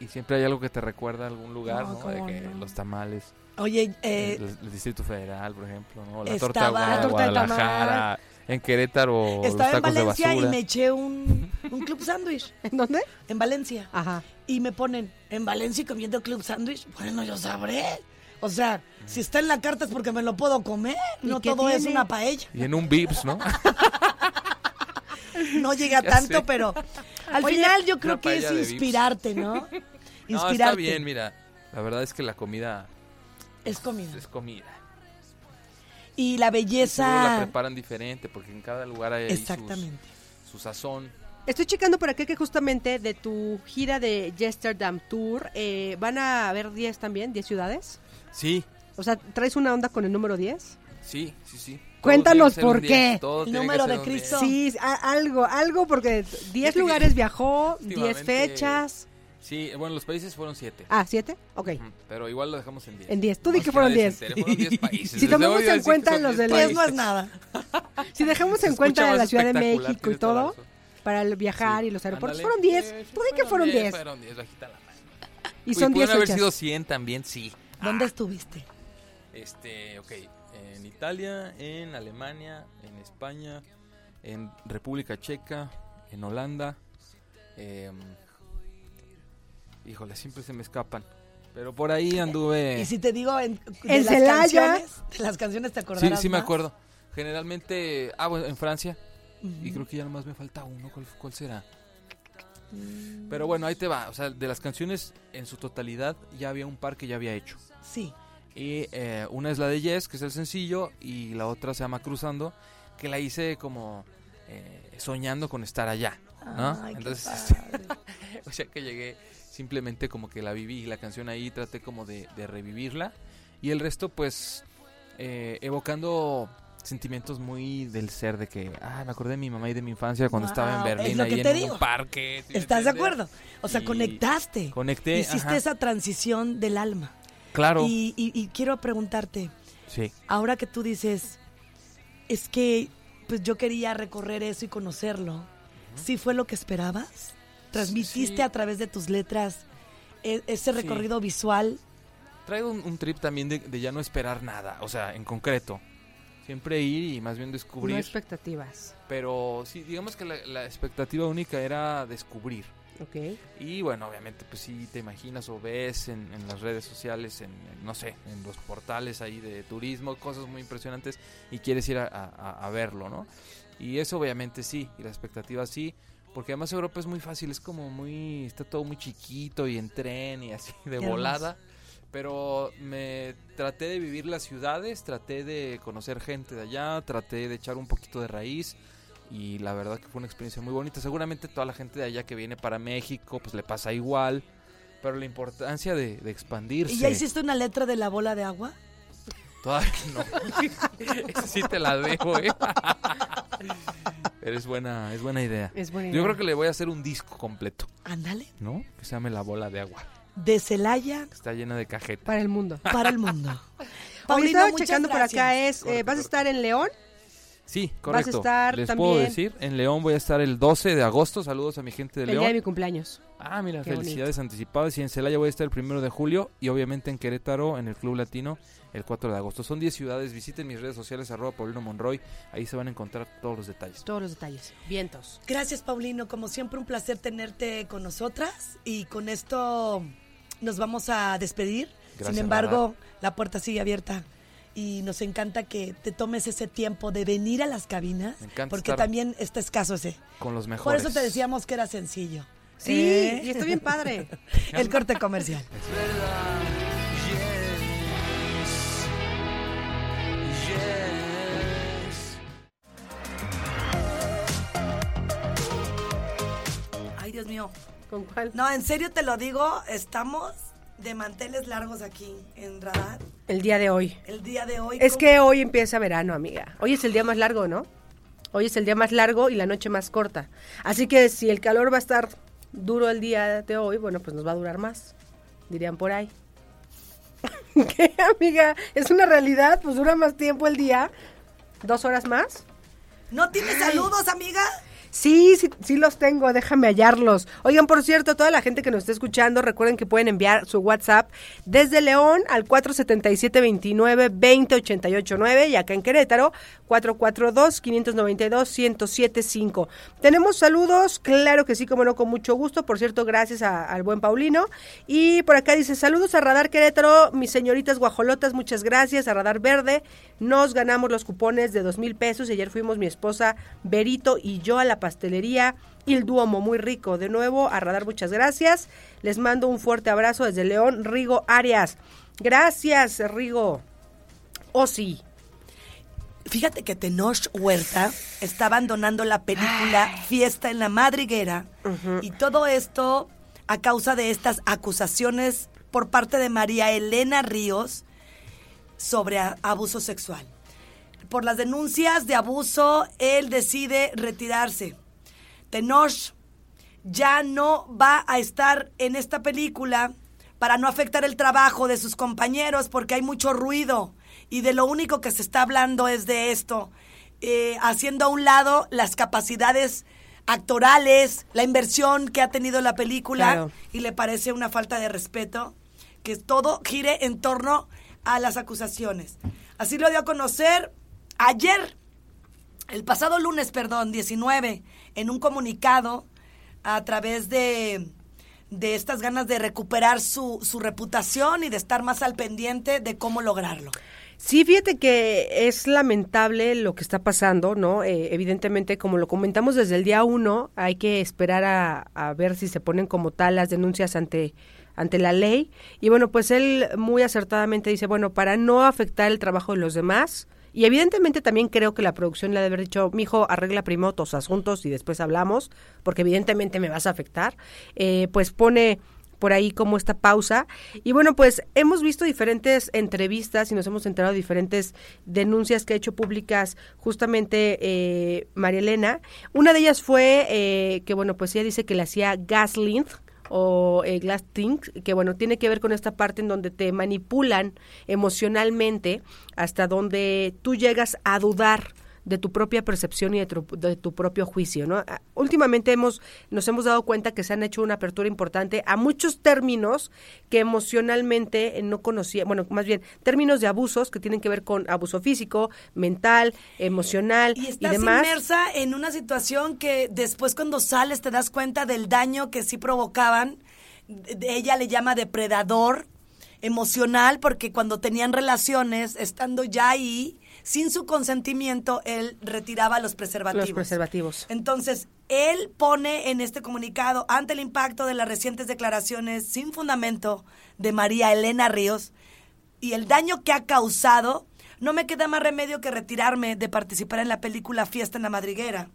y siempre hay algo que te recuerda a algún lugar, No, ¿no? De que no. los tamales, Oye, eh, el, el Distrito Federal, por ejemplo, ¿no? La estaba- torta La de torta. Guadalajara, en Querétaro, los estaba en tacos de Valencia y me eché un, un club sándwich ¿En dónde? en Valencia. Ajá. Y me ponen, ¿en Valencia comiendo club sándwich? Bueno, yo sabré. O sea, si está en la carta es porque me lo puedo comer. ¿Y No todo es una paella. Y en un Vips, ¿no? No llega tanto, sé. pero al Oye, final yo creo que es inspirarte, ¿no? no, Inspirarte. está bien, mira. La verdad es que la comida Es comida. es comida. Y la Y seguro la belleza. preparan diferente porque en cada lugar hay sus- Exactamente. su sazón. Estoy checando por acá que justamente de tu gira de Yesterdam Tour, eh, ¿van a haber 10 también? ¿10 ciudades? Sí, O sea, ¿traes una onda con el número 10? sí, sí, sí. Cuéntanos que por 10, qué. El que número de Cristo. 10. Sí, a- algo, algo, porque 10 que- lugares viajó, 10 Últimamente- fechas. Sí, bueno, los países fueron 7. Ah, ¿siete? Ok. Pero igual lo dejamos en 10. En 10. Tú di que fueron nadie 10. se entere, Fueron 10 países. Si Desde tomamos en cuenta que los 10 del- Pues países. no es nada. Si dejamos en cuenta más la Ciudad de México y todo, para el viajar Sí. y los aeropuertos, Ándale. fueron 10. Sí, Tú di que fueron 10. Fueron 10, bajita la mano. Y Uy, son 10 pudieron haber fechas. sido 100 también, sí. ¿Dónde estuviste? Este, ok. En Italia, en Alemania, en España, en República Checa, en Holanda. em, híjole, siempre se me escapan. Pero por ahí anduve. Y si te digo en, de En las Celaya. canciones, de las canciones te Sí, acordarás sí me más? acuerdo. Generalmente, ah, bueno, en Francia. Y creo que ya nomás me falta uno. ¿Cuál, cuál será? Pero bueno, ahí te va. O sea, de las canciones en su totalidad ya había un par que ya había hecho. Sí. Y eh, una es la de Yes, que es el sencillo, y la otra se llama Cruzando, que la hice como eh, soñando con estar allá, ¿no? Ay, Entonces, o sea que llegué simplemente como que la viví la canción ahí, traté como de, de revivirla, y el resto pues eh, evocando sentimientos muy del ser de que, ah, me acordé de mi mamá y de mi infancia cuando estaba en Berlín ahí en te un digo. parque. ¿sí me ¿Estás de acuerdo? O sea, Y conectaste. Conecté, Hiciste ajá, esa transición del alma. Claro, Y, y- y quiero preguntarte, sí. ahora que tú dices, es que pues yo quería recorrer eso y conocerlo. ¿Sí fue lo que esperabas? ¿Transmitiste Sí. a través de tus letras e- ese recorrido visual? Traigo un, un trip también de, de ya no esperar nada, o sea, en concreto. Siempre ir y más bien No descubrir. expectativas. pero sí, digamos que la, la expectativa única era descubrir. Ok. Y bueno, obviamente, pues sí te imaginas o ves en, en las redes sociales, en, en, no sé, en los portales ahí de turismo, cosas muy impresionantes y quieres ir a, a- a verlo, ¿no? Y eso obviamente sí, y la expectativa sí, porque además Europa es muy fácil, es como muy, está todo muy chiquito y en tren y así de volada. Pero me traté de vivir las ciudades, traté de conocer gente de allá, traté de echar un poquito de raíz y la verdad que fue una experiencia muy bonita. Seguramente toda la gente de allá que viene para México pues le pasa igual, pero la importancia de, de expandirse. ¿Y ya hiciste una letra de la bola de agua? Todavía no. Esa sí te la dejo, ¿eh? Pero es buena, es buena idea. Es buena Yo idea. creo que le voy a hacer un disco completo, Ándale. ¿no? Que se llame La Bola de Agua. De Celaya Está llena de cajeta. Para el mundo. para el mundo. Estaba muchas checando por acá, es, eh, ¿vas a estar en León? Sí, Vas a correcto. estar Les también- puedo decir, en León voy a estar el 12 de agosto. Saludos a mi gente de El día de León. mi cumpleaños. Ah, mira, Qué felicidades anticipadas. Y en Celaya voy a estar el primero de julio. Y obviamente en Querétaro, en el Club Latino, el 4 de agosto. Son 10 ciudades. Visiten mis redes sociales, arroba Paulino Monroy. Ahí se van a encontrar todos los detalles. Todos los detalles. Vientos. Gracias, Paulino. Como siempre, un placer tenerte con nosotras. Y con esto nos vamos a despedir. Gracias, Sin embargo, la puerta sigue abierta. Y nos encanta que te tomes ese tiempo de venir a las cabinas. Me encanta porque estar también está escaso ese. Con los Por mejores. eso te decíamos que era sencillo. Sí, ¿Eh? y está bien padre. El corte comercial. verdad. Yes, yes. Ay, Dios mío. ¿Con cuál? No, en serio te lo digo, estamos de manteles largos aquí en Radar. El día de hoy. El día de hoy. Es ¿cómo- que hoy empieza verano, amiga. Hoy es el día más largo, ¿no? Hoy es el día más largo y la noche más corta. Así que si el calor va a estar duro el día de hoy, bueno, pues nos va a durar más. Dirían por ahí. ¿Qué, amiga? ¿Es una realidad? Pues dura más tiempo el día. ¿Dos horas más? ¿No tienes saludos, amiga? Sí, sí, sí los tengo, déjame hallarlos. Oigan, por cierto, toda la gente que nos está escuchando, recuerden que pueden enviar su WhatsApp desde León al 477-29-2088-9 y acá en Querétaro, 442-592-1075. Tenemos saludos, claro que sí, como no, con mucho gusto. Por cierto, gracias a- al buen Paulino. Y por acá dice, saludos a Radar Querétaro, mis señoritas guajolotas, muchas gracias. A Radar Verde, nos ganamos los cupones de dos mil pesos. y Ayer fuimos mi esposa Berito y yo a la pastelería Il Duomo, muy rico. De nuevo, a Radar, muchas gracias. Les mando un fuerte abrazo desde León, Rigo Arias. Gracias, Rigo. Oh, sí. Fíjate que Tenoch Huerta está abandonando la película Fiesta en la Madriguera y todo esto a causa de estas acusaciones por parte de María Elena Ríos sobre abuso sexual. Por las denuncias de abuso, él decide retirarse. Tenoch ya no va a estar en esta película para no afectar el trabajo de sus compañeros porque hay mucho ruido y de lo único que se está hablando es de esto, eh, haciendo a un lado las capacidades actorales, la inversión que ha tenido la película Claro. y le parece una falta de respeto que todo gire en torno a las acusaciones. Así lo dio a conocer ayer el pasado lunes, perdón, 19, en un comunicado a través de, de estas ganas de recuperar su, su reputación y de estar más al pendiente de cómo lograrlo. Sí, fíjate que es lamentable lo que está pasando, ¿no? Eh, evidentemente, como lo comentamos desde el día uno, hay que esperar a, a ver si se ponen como tal las denuncias ante, ante la ley. Y bueno, pues él muy acertadamente dice, bueno, para no afectar el trabajo de los demás, y evidentemente también creo que la producción le ha de haber dicho, mijo, arregla primero tus asuntos y después hablamos, porque evidentemente me vas a afectar, eh, pues pone por ahí como esta pausa. Y bueno, pues hemos visto diferentes entrevistas y nos hemos enterado de diferentes denuncias que ha hecho públicas justamente eh, María Elena. Una de ellas fue eh, que, bueno, pues ella dice que le hacía gaslight o eh, glassing, que bueno, tiene que ver con esta parte en donde te manipulan emocionalmente hasta donde tú llegas a dudar de tu propia percepción y de tu, de tu propio juicio, ¿no? Ah, Últimamente hemos, nos hemos dado cuenta que se han hecho una apertura importante a muchos términos que emocionalmente no conocía, bueno, más bien términos de abusos que tienen que ver con abuso físico, mental, emocional Y y, estás demás. inmersa en una situación que después cuando sales te das cuenta del daño que sí provocaban. Ella le llama depredador emocional porque cuando tenían relaciones, estando ya ahí, sin su consentimiento, él retiraba los preservativos. Los preservativos. Entonces, él pone en este comunicado, ante el impacto de las recientes declaraciones sin fundamento de María Elena Ríos y el daño que ha causado, no me queda más remedio que retirarme de participar en la película Fiesta en la Madriguera.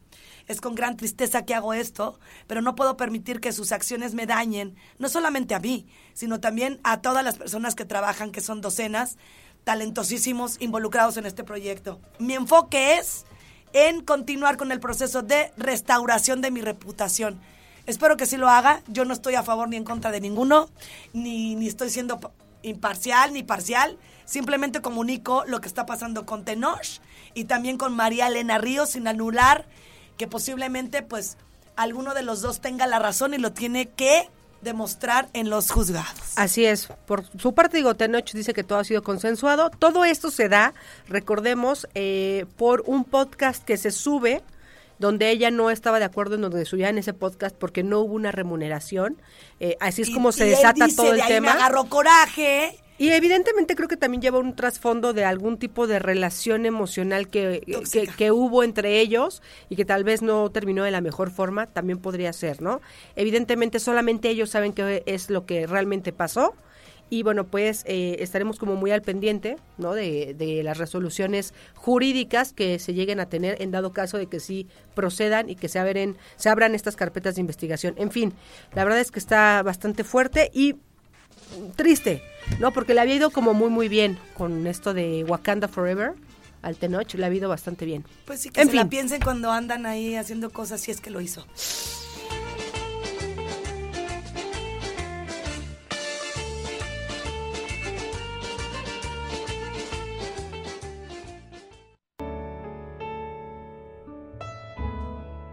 Es con gran tristeza que hago esto, pero no puedo permitir que sus acciones me dañen, no solamente a mí, sino también a todas las personas que trabajan, que son docenas, talentosísimos involucrados en este proyecto. Mi enfoque es en continuar con el proceso de restauración de mi reputación. Espero que sí lo haga. Yo no estoy a favor ni en contra de ninguno, ni, ni estoy siendo pa- imparcial ni parcial. Simplemente comunico lo que está pasando con Tenoch y también con María Elena Ríos sin anular que posiblemente pues alguno de los dos tenga la razón y lo tiene que demostrar en los juzgados. Así es. Por su parte, digo, Tenoch dice que todo ha sido consensuado. Todo esto se da, recordemos, eh, por un podcast que se sube donde ella no estaba de acuerdo en donde subía en ese podcast porque no hubo una remuneración. Eh, así es Y- como se y él desata dice, todo el de ahí tema. Me agarró coraje. Y evidentemente creo que también lleva un trasfondo de algún tipo de relación emocional que, que, Tóxica. que hubo entre ellos y que tal vez no terminó de la mejor forma, también podría ser, ¿no? Evidentemente solamente ellos saben qué es lo que realmente pasó y bueno, pues eh, estaremos como muy al pendiente, ¿no? De, de las resoluciones jurídicas que se lleguen a tener en dado caso de que sí procedan y que se abren, se abran estas carpetas de investigación. En fin, la verdad es que está bastante fuerte y triste, ¿no? Porque le había ido como muy, muy bien con esto de Wakanda Forever. Al Tenoch le ha ido bastante bien. Pues sí, que En se la fin. piensen cuando andan ahí haciendo cosas si es que lo hizo.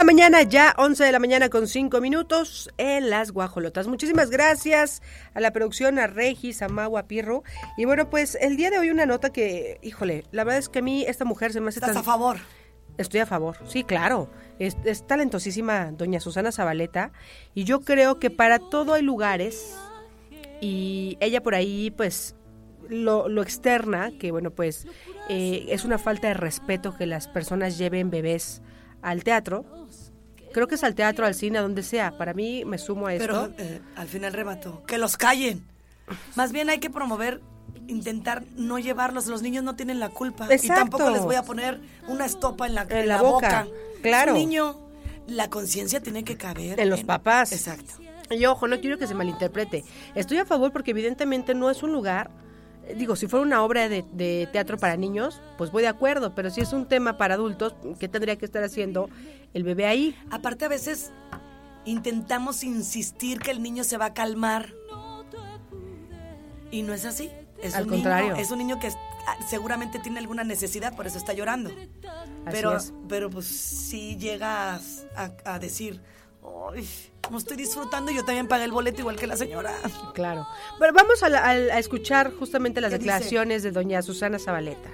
Mañana ya, 11 de la mañana con 5 minutos en Las Guajolotas. Muchísimas gracias a la producción, a Regis, a Mau, a Pirro. Y bueno, pues el día de hoy una nota que, híjole, la verdad es que a mí esta mujer se me hace ¿Estás tan... a favor? Estoy a favor, sí, claro. Es, es talentosísima doña Susana Zabaleta y yo creo que para todo hay lugares y ella por ahí pues lo, lo externa, que bueno pues eh, es una falta de respeto que las personas lleven bebés al teatro. Creo que es al teatro, al cine, a donde sea. Para mí me sumo a esto. Pero eh, al final remató. Que los callen. Más bien hay que promover, intentar no llevarlos. Los niños no tienen la culpa. Y tampoco les voy a poner una estopa en la, En la boca, claro. Un niño, la conciencia tiene que caber. En los papás. Exacto. Y ojo, no quiero que se malinterprete. Estoy a favor porque evidentemente no es un lugar, digo, si fuera una obra de, de teatro para niños, pues voy de acuerdo, pero si es un tema para adultos, ¿qué tendría que estar haciendo el bebé ahí? Aparte a veces intentamos insistir que el niño se va a calmar. Y no es así. Es Al un contrario. Niño, es un niño que ah, seguramente tiene alguna necesidad, por eso está llorando. Pero, es. pero pues si llegas a, a decir, "Ay, no estoy disfrutando, yo también pagué el boleto igual que la señora. Claro. Pero vamos a, la- a- a escuchar justamente las declaraciones de doña Susana Zabaleta.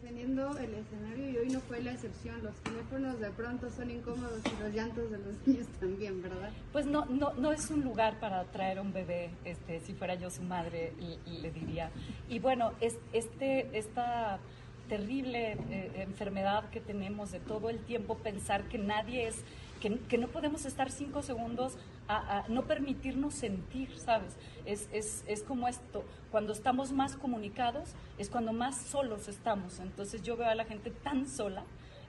Defendiendo el escenario y hoy no fue la excepción. Los teléfonos de pronto son incómodos y los llantos de los niños también, ¿verdad? Pues no, no, no es un lugar para traer a un bebé, este, si fuera yo su madre, le, le diría. Y bueno, es, este, esta terrible eh, enfermedad que tenemos de todo el tiempo pensar que nadie es, que, que no podemos estar cinco segundos a, a no permitirnos sentir, ¿sabes? Es, es, es como esto, cuando estamos más comunicados es cuando más solos estamos. Entonces yo veo a la gente tan sola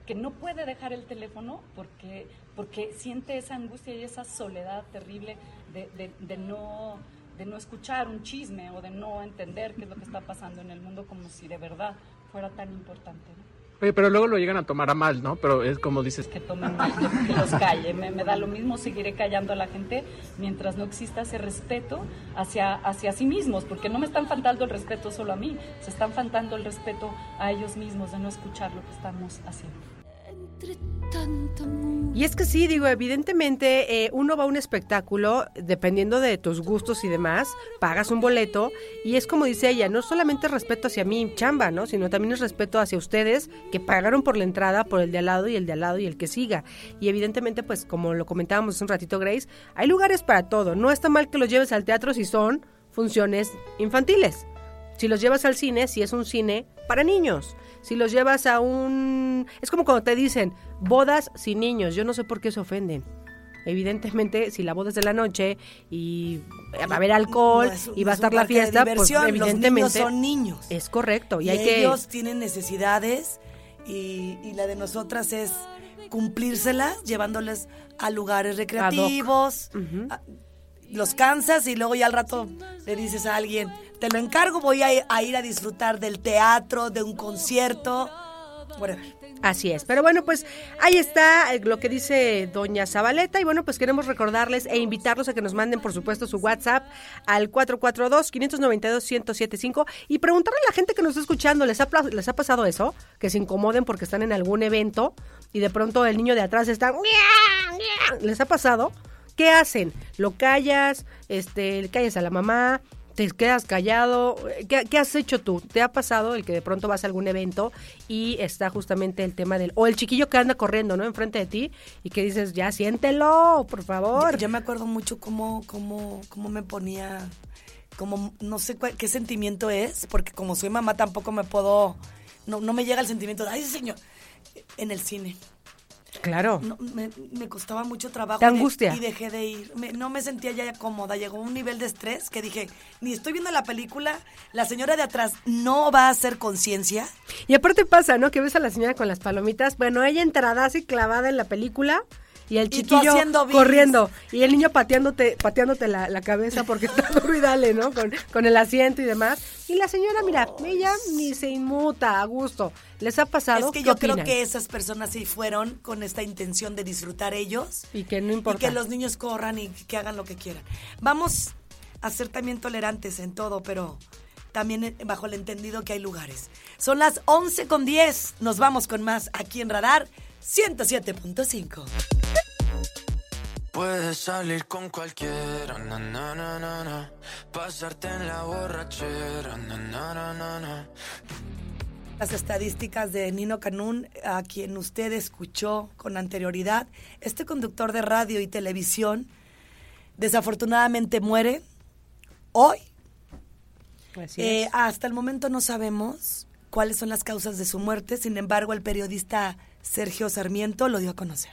que no puede dejar el teléfono porque, porque siente esa angustia y esa soledad terrible de, de- de no, de no escuchar un chisme o de no entender qué es lo que está pasando en el mundo como si de verdad fuera tan importante. ¿no? Oye, pero luego lo llegan a tomar a mal, ¿no? Pero es como dices. Que tomen mal, que los calle. Me, me da lo mismo, seguiré callando a la gente mientras no exista ese respeto hacia, hacia sí mismos, porque no me están faltando el respeto solo a mí, se están faltando el respeto a ellos mismos de no escuchar lo que estamos haciendo. Y es que sí, digo, evidentemente eh, uno va a un espectáculo, dependiendo de tus gustos y demás, pagas un boleto y es como dice ella, no solamente respeto hacia mí, chamba, ¿no? Sino también es respeto hacia ustedes que pagaron por la entrada, por el de al lado y el de al lado y el que siga. Y evidentemente, pues como lo comentábamos hace un ratito, Grace, hay lugares para todo. No está mal que los lleves al teatro si son funciones infantiles. Si los llevas al cine, si es un cine para niños. Si los llevas a un... Es como cuando te dicen bodas sin niños. Yo no sé por qué se ofenden. Evidentemente, si la boda es de la noche y va a haber alcohol No es- y va a estar la fiesta, pues los evidentemente niños son niños. es correcto y, Y hay que ellos tienen necesidades y, y la de nosotras es cumplírselas llevándoles a lugares recreativos. a- los cansas y luego ya al rato le dices a alguien, te lo encargo, voy a, ir a disfrutar del teatro, de un concierto, whatever. Así es, pero bueno, pues ahí está eh, lo que dice doña Zabaleta y bueno, pues queremos recordarles e invitarlos a que nos manden por supuesto su WhatsApp al 442-592-1075 y preguntarle a la gente que nos está escuchando, ¿les ha, ¿les ha pasado eso? Que se incomoden porque están en algún evento y de pronto el niño de atrás está... ¿Les ha pasado? ¿Qué hacen? ¿Lo callas? Este, ¿Le callas a la mamá? ¿Te quedas callado? ¿Qué, qué has hecho tú? ¿Te ha pasado el que de pronto vas a algún evento y está justamente el tema del... O el chiquillo que anda corriendo, ¿no? Enfrente de ti y que dices, ya siéntelo, por favor. Yo, yo me acuerdo mucho cómo, cómo, cómo me ponía, como no sé cuál- qué sentimiento es, porque como soy mamá tampoco me puedo, no, no me llega el sentimiento de, ay señor, en el cine. Claro. No, me, me costaba mucho trabajo. Te y de- angustia. Y dejé de ir. Me- no me sentía ya cómoda. Llegó un nivel de estrés que dije, ni estoy viendo la película, la señora de atrás no va a hacer conciencia. Y aparte pasa, ¿no? Que ves a la señora con las palomitas. Bueno, ella entrada así clavada en la película y el chiquillo corriendo. Y el niño pateándote, pateándote la, la cabeza porque está duro y dale, ¿no? Con, con el asiento y demás. Y la señora, mira, ella ni se inmuta a gusto. ¿Les ha pasado? Es que ¿Qué yo creo que esas personas sí fueron con esta intención de disfrutar ellos. Y que no Y importa. que los niños corran y que hagan lo que quieran. Vamos a ser también tolerantes en todo, pero también eh, bajo el entendido que hay lugares. Son las 11 con 10. Nos vamos con más aquí en Radar 107.5. Puedes salir con cualquiera, na, na, na, na, na. pasarte en la borrachera, na, na, na, na, na. Las estadísticas de Nino Canún, a quien usted escuchó con anterioridad, este conductor de radio y televisión desafortunadamente muere hoy. Así Eh, es. hasta el momento no sabemos cuáles son las causas de su muerte, sin embargo el periodista Sergio Sarmiento lo dio a conocer.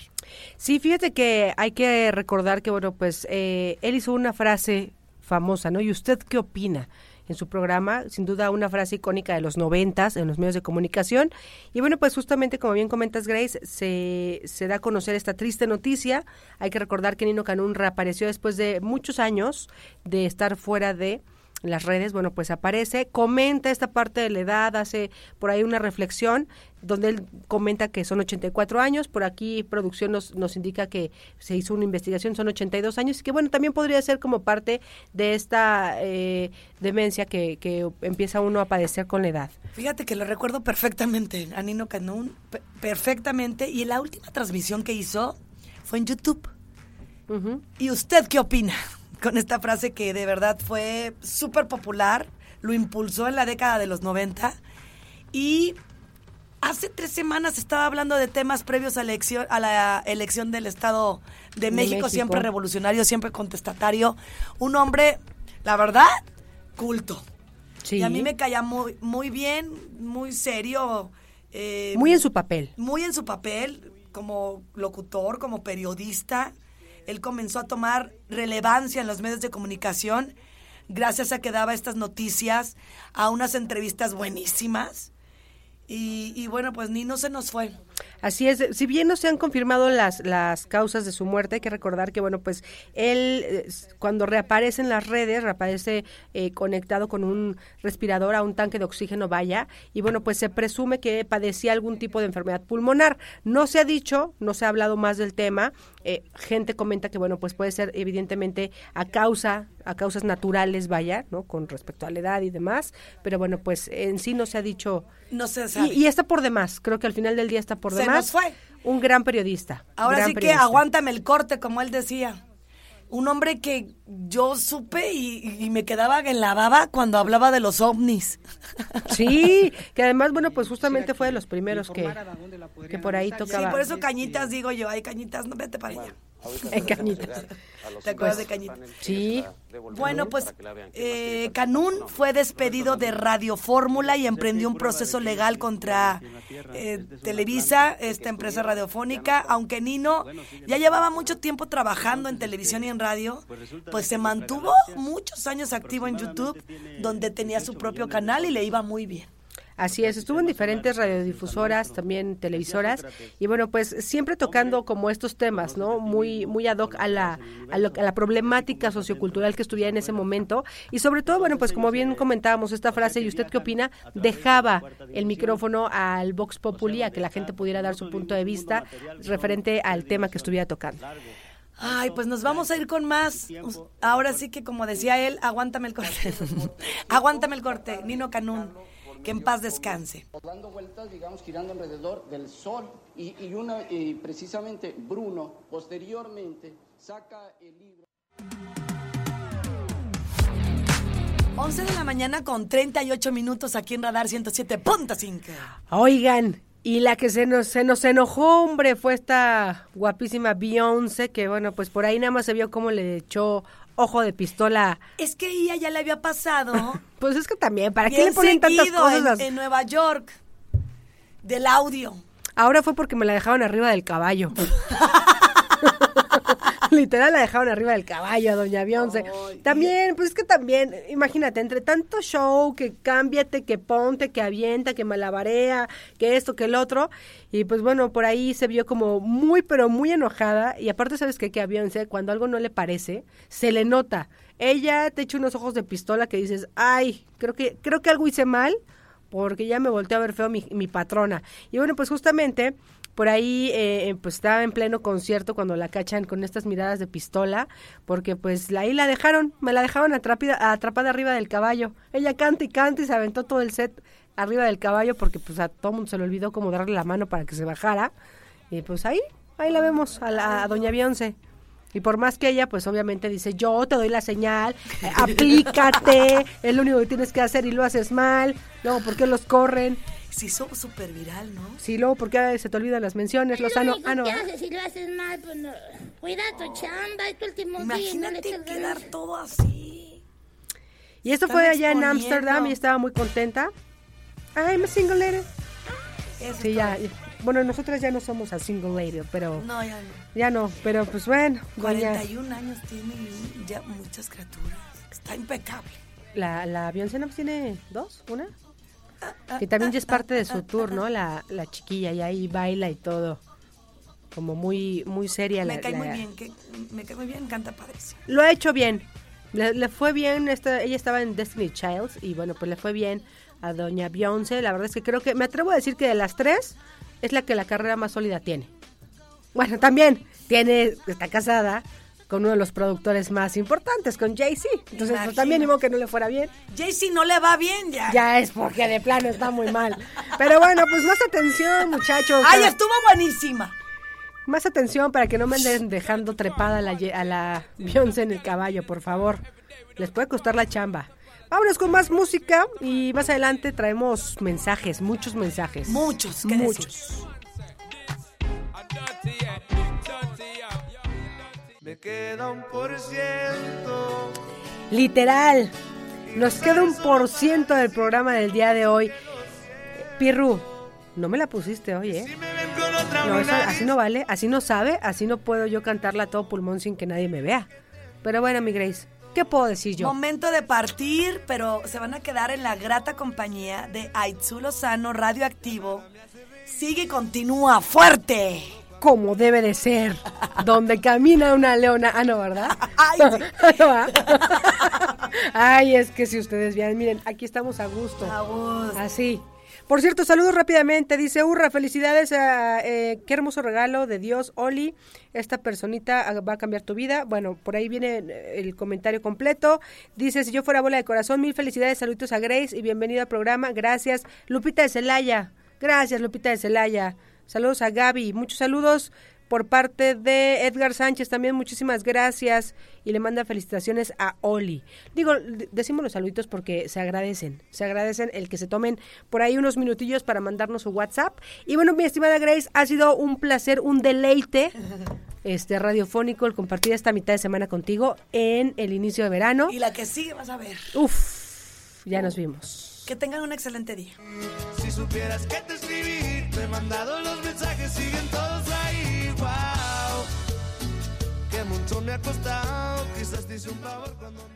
Sí, fíjate que hay que recordar que, bueno, pues eh, él hizo una frase famosa, ¿no? ¿Y usted qué opina? En su programa, sin duda una frase icónica de los noventas en los medios de comunicación. Y bueno, pues justamente como bien comentas, Grace, se, se da a conocer esta triste noticia. Hay que recordar que Nino Canún reapareció después de muchos años de estar fuera de las redes, bueno, pues aparece, comenta esta parte de la edad, hace por ahí una reflexión donde él comenta que son 84 años, por aquí producción nos, nos indica que se hizo una investigación, son 82 años, y que bueno, también podría ser como parte de esta eh, demencia que, que empieza uno a padecer con la edad. Fíjate que lo recuerdo perfectamente a Nino Canún, pe- perfectamente, y la última transmisión que hizo fue en YouTube. ¿Y usted qué opina con esta frase que de verdad fue súper popular? Lo impulsó en la década de los 90 y hace tres semanas estaba hablando de temas previos a, elección, a la elección del Estado de México, México. siempre revolucionario, siempre contestatario. Un hombre, la verdad, culto. Sí. Y a mí me caía muy, muy bien, muy serio. eh, Muy en su papel. muy en su papel como locutor, como periodista. Él comenzó a tomar relevancia en los medios de comunicación gracias a que daba estas noticias, a unas entrevistas buenísimas. Y, bueno, pues Nino se nos fue. Así es, si bien no se han confirmado las, las causas de su muerte, hay que recordar que, bueno, pues él cuando reaparece en las redes, reaparece eh, conectado con un respirador a un tanque de oxígeno, vaya, y bueno, pues se presume que padecía algún tipo de enfermedad pulmonar. No se ha dicho, no se ha hablado más del tema, eh, gente comenta que, bueno, pues puede ser evidentemente a causa, a causas naturales, vaya, ¿no? Con respecto a la edad y demás, pero bueno, pues en sí no se ha dicho... No se Y, sabe. y está por demás, creo que al final del día está por Se demás. nos fue. Un gran periodista. Ahora gran sí que aguántame el corte, como él decía. Un hombre que yo supe y, y me quedaba en la baba cuando hablaba de los ovnis. Sí, que además, bueno, pues justamente fue de los primeros que, que por ahí Sí, tocaba. por eso cañitas digo yo, hay cañitas, no vete para allá. En Cañitas. ¿Te acuerdas Pues, de cañitas? Sí. Bueno, pues eh, Canún fue despedido de Radio Fórmula y emprendió un proceso legal contra eh, Televisa, esta empresa radiofónica. Aunque Nino ya llevaba mucho tiempo trabajando en televisión y en radio, pues se mantuvo muchos años activo en YouTube, donde tenía su propio canal y le iba muy bien. Así es, estuvo en diferentes radiodifusoras, también televisoras, y bueno, pues siempre tocando como estos temas, ¿no? Muy, muy ad hoc a la, a, lo- a la problemática sociocultural que estuviera en ese momento, y sobre todo, bueno, pues como bien comentábamos esta frase, ¿y usted qué opina? Dejaba el micrófono al Vox Populi, a que la gente pudiera dar su punto de vista referente al tema que estuviera tocando. Ay, pues nos vamos a ir con más. Ahora sí que como decía él, aguántame el corte. aguántame el corte, Nino Canún. Que en paz descanse. dando vueltas, digamos, girando alrededor del Sol y, y una, y precisamente Bruno posteriormente saca el libro. 11 de la mañana con 38 minutos aquí en Radar 107.5. Oigan, y la que se nos, se nos enojó, hombre, fue esta guapísima Beyoncé, que bueno, pues por ahí nada más se vio cómo le echó ojo de pistola. Es que ella ya le había pasado. Pues es que también, ¿para qué le ponen tantas cosas? en, en Nueva York. Del audio. Ahora fue porque me la dejaron arriba del caballo. Literal la dejaron arriba del caballo a doña Beyoncé. También, pues es que también, imagínate, entre tanto show, que cámbiate, que ponte, que avienta, que malabarea, que esto, que el otro. Y pues bueno, por ahí se vio como muy, pero muy enojada. Y aparte, ¿sabes qué? Que a Beyoncé, cuando algo no le parece, se le nota. Ella te echa unos ojos de pistola que dices, ay, creo que, creo que algo hice mal porque ya me volteó a ver feo mi, mi patrona. Y bueno, pues justamente por ahí eh, pues estaba en pleno concierto cuando la cachan con estas miradas de pistola, porque pues ahí la dejaron, me la dejaron atrapida, atrapada arriba del caballo. Ella canta y canta y se aventó todo el set arriba del caballo porque pues a todo mundo se le olvidó como darle la mano para que se bajara. Y pues ahí, ahí la vemos a, la, a doña Beyoncé. Y por más que ella, pues obviamente dice, yo te doy la señal, eh, aplícate, es lo único que tienes que hacer y lo haces mal. Luego, ¿por qué los corren? Se hizo súper viral, ¿no? Sí, luego, ¿por qué se te olvidan las menciones? Lozano, Lo único ah, no. que haces si lo haces mal, pues no. Cuida tu chamba y tu último día. no le Imagínate eches quedar ganas. todo así. Y esto Están fue allá en. Ámsterdam y estaba muy contenta. I'm a single lady. Eso Sí, es ya. Bueno, nosotras ya no somos a single lady, pero... No, ya no. Ya no, pero pues bueno, doña... 41 años tiene ya muchas criaturas. Está impecable. La, la Beyoncé no tiene dos, una. Que también ya es parte de su tour, ¿no? La, la chiquilla y ahí baila y todo. Como muy, muy seria la, Me cae muy bien, que, me cae muy bien, canta padrísimo. Lo ha hecho bien. Le, le fue bien, esta, ella estaba en Destiny Childs y bueno, pues le fue bien a doña Beyoncé. La verdad es que creo que, me atrevo a decir que de las tres es la que la carrera más sólida tiene. Bueno, también tiene, está casada con uno de los productores más importantes, con Jay-Z. Entonces, pues, también modo que no le fuera bien. Jaycee no le va bien ya. Ya es porque de plano está muy mal. Pero bueno, pues más atención, muchachos. Ay, Para- estuvo buenísima. Más atención para que no me anden dejando trepada a la, ye- a la Beyoncé en el caballo, por favor. Les puede costar la chamba. Vámonos con más música y más adelante traemos mensajes, muchos mensajes. Muchos, ¿qué Muchos. Me queda un por ciento. Literal. Nos queda un por ciento del programa del día de hoy. Pirru, no me la pusiste hoy, ¿eh? No, eso, así no vale, así no sabe, así no puedo yo cantarla a todo pulmón sin que nadie me vea. Pero bueno, mi Grace, ¿qué puedo decir yo? Momento de partir, pero se van a quedar en la grata compañía de Aitzu Lozano, radioactivo, Sigue y continúa fuerte. Como debe de ser. Donde camina una leona. Ah, no, ¿verdad? Ay, No, ¿ah? Ay, es que si ustedes vean, miren, aquí estamos a gusto. A gusto. Así. Por cierto, saludos rápidamente. Dice Urra, felicidades. a, eh, qué hermoso regalo de Dios, Oli. Esta personita ah, va a cambiar tu vida. Bueno, por ahí viene eh, el comentario completo. Dice, si yo fuera bola de corazón, mil felicidades, saluditos a Grace y bienvenido al programa. Gracias. Lupita de Celaya. Gracias, Lupita de Celaya. Saludos a Gaby. Muchos saludos por parte de Edgar Sánchez también muchísimas gracias y le manda felicitaciones a Oli. Digo, decimos los saluditos porque se agradecen, se agradecen el que se tomen por ahí unos minutillos para mandarnos su WhatsApp. Y bueno, mi estimada Grace, ha sido un placer, un deleite este radiofónico el compartir esta mitad de semana contigo en el inicio de verano. Y la que sigue vas a ver. Uf, ya nos vimos. Que tengan un excelente día. Si supieras que te escribí, te he mandado los mensajes, siguen todos ahí. Wow, qué mucho me ha costado. Quizás te hice un favor cuando me.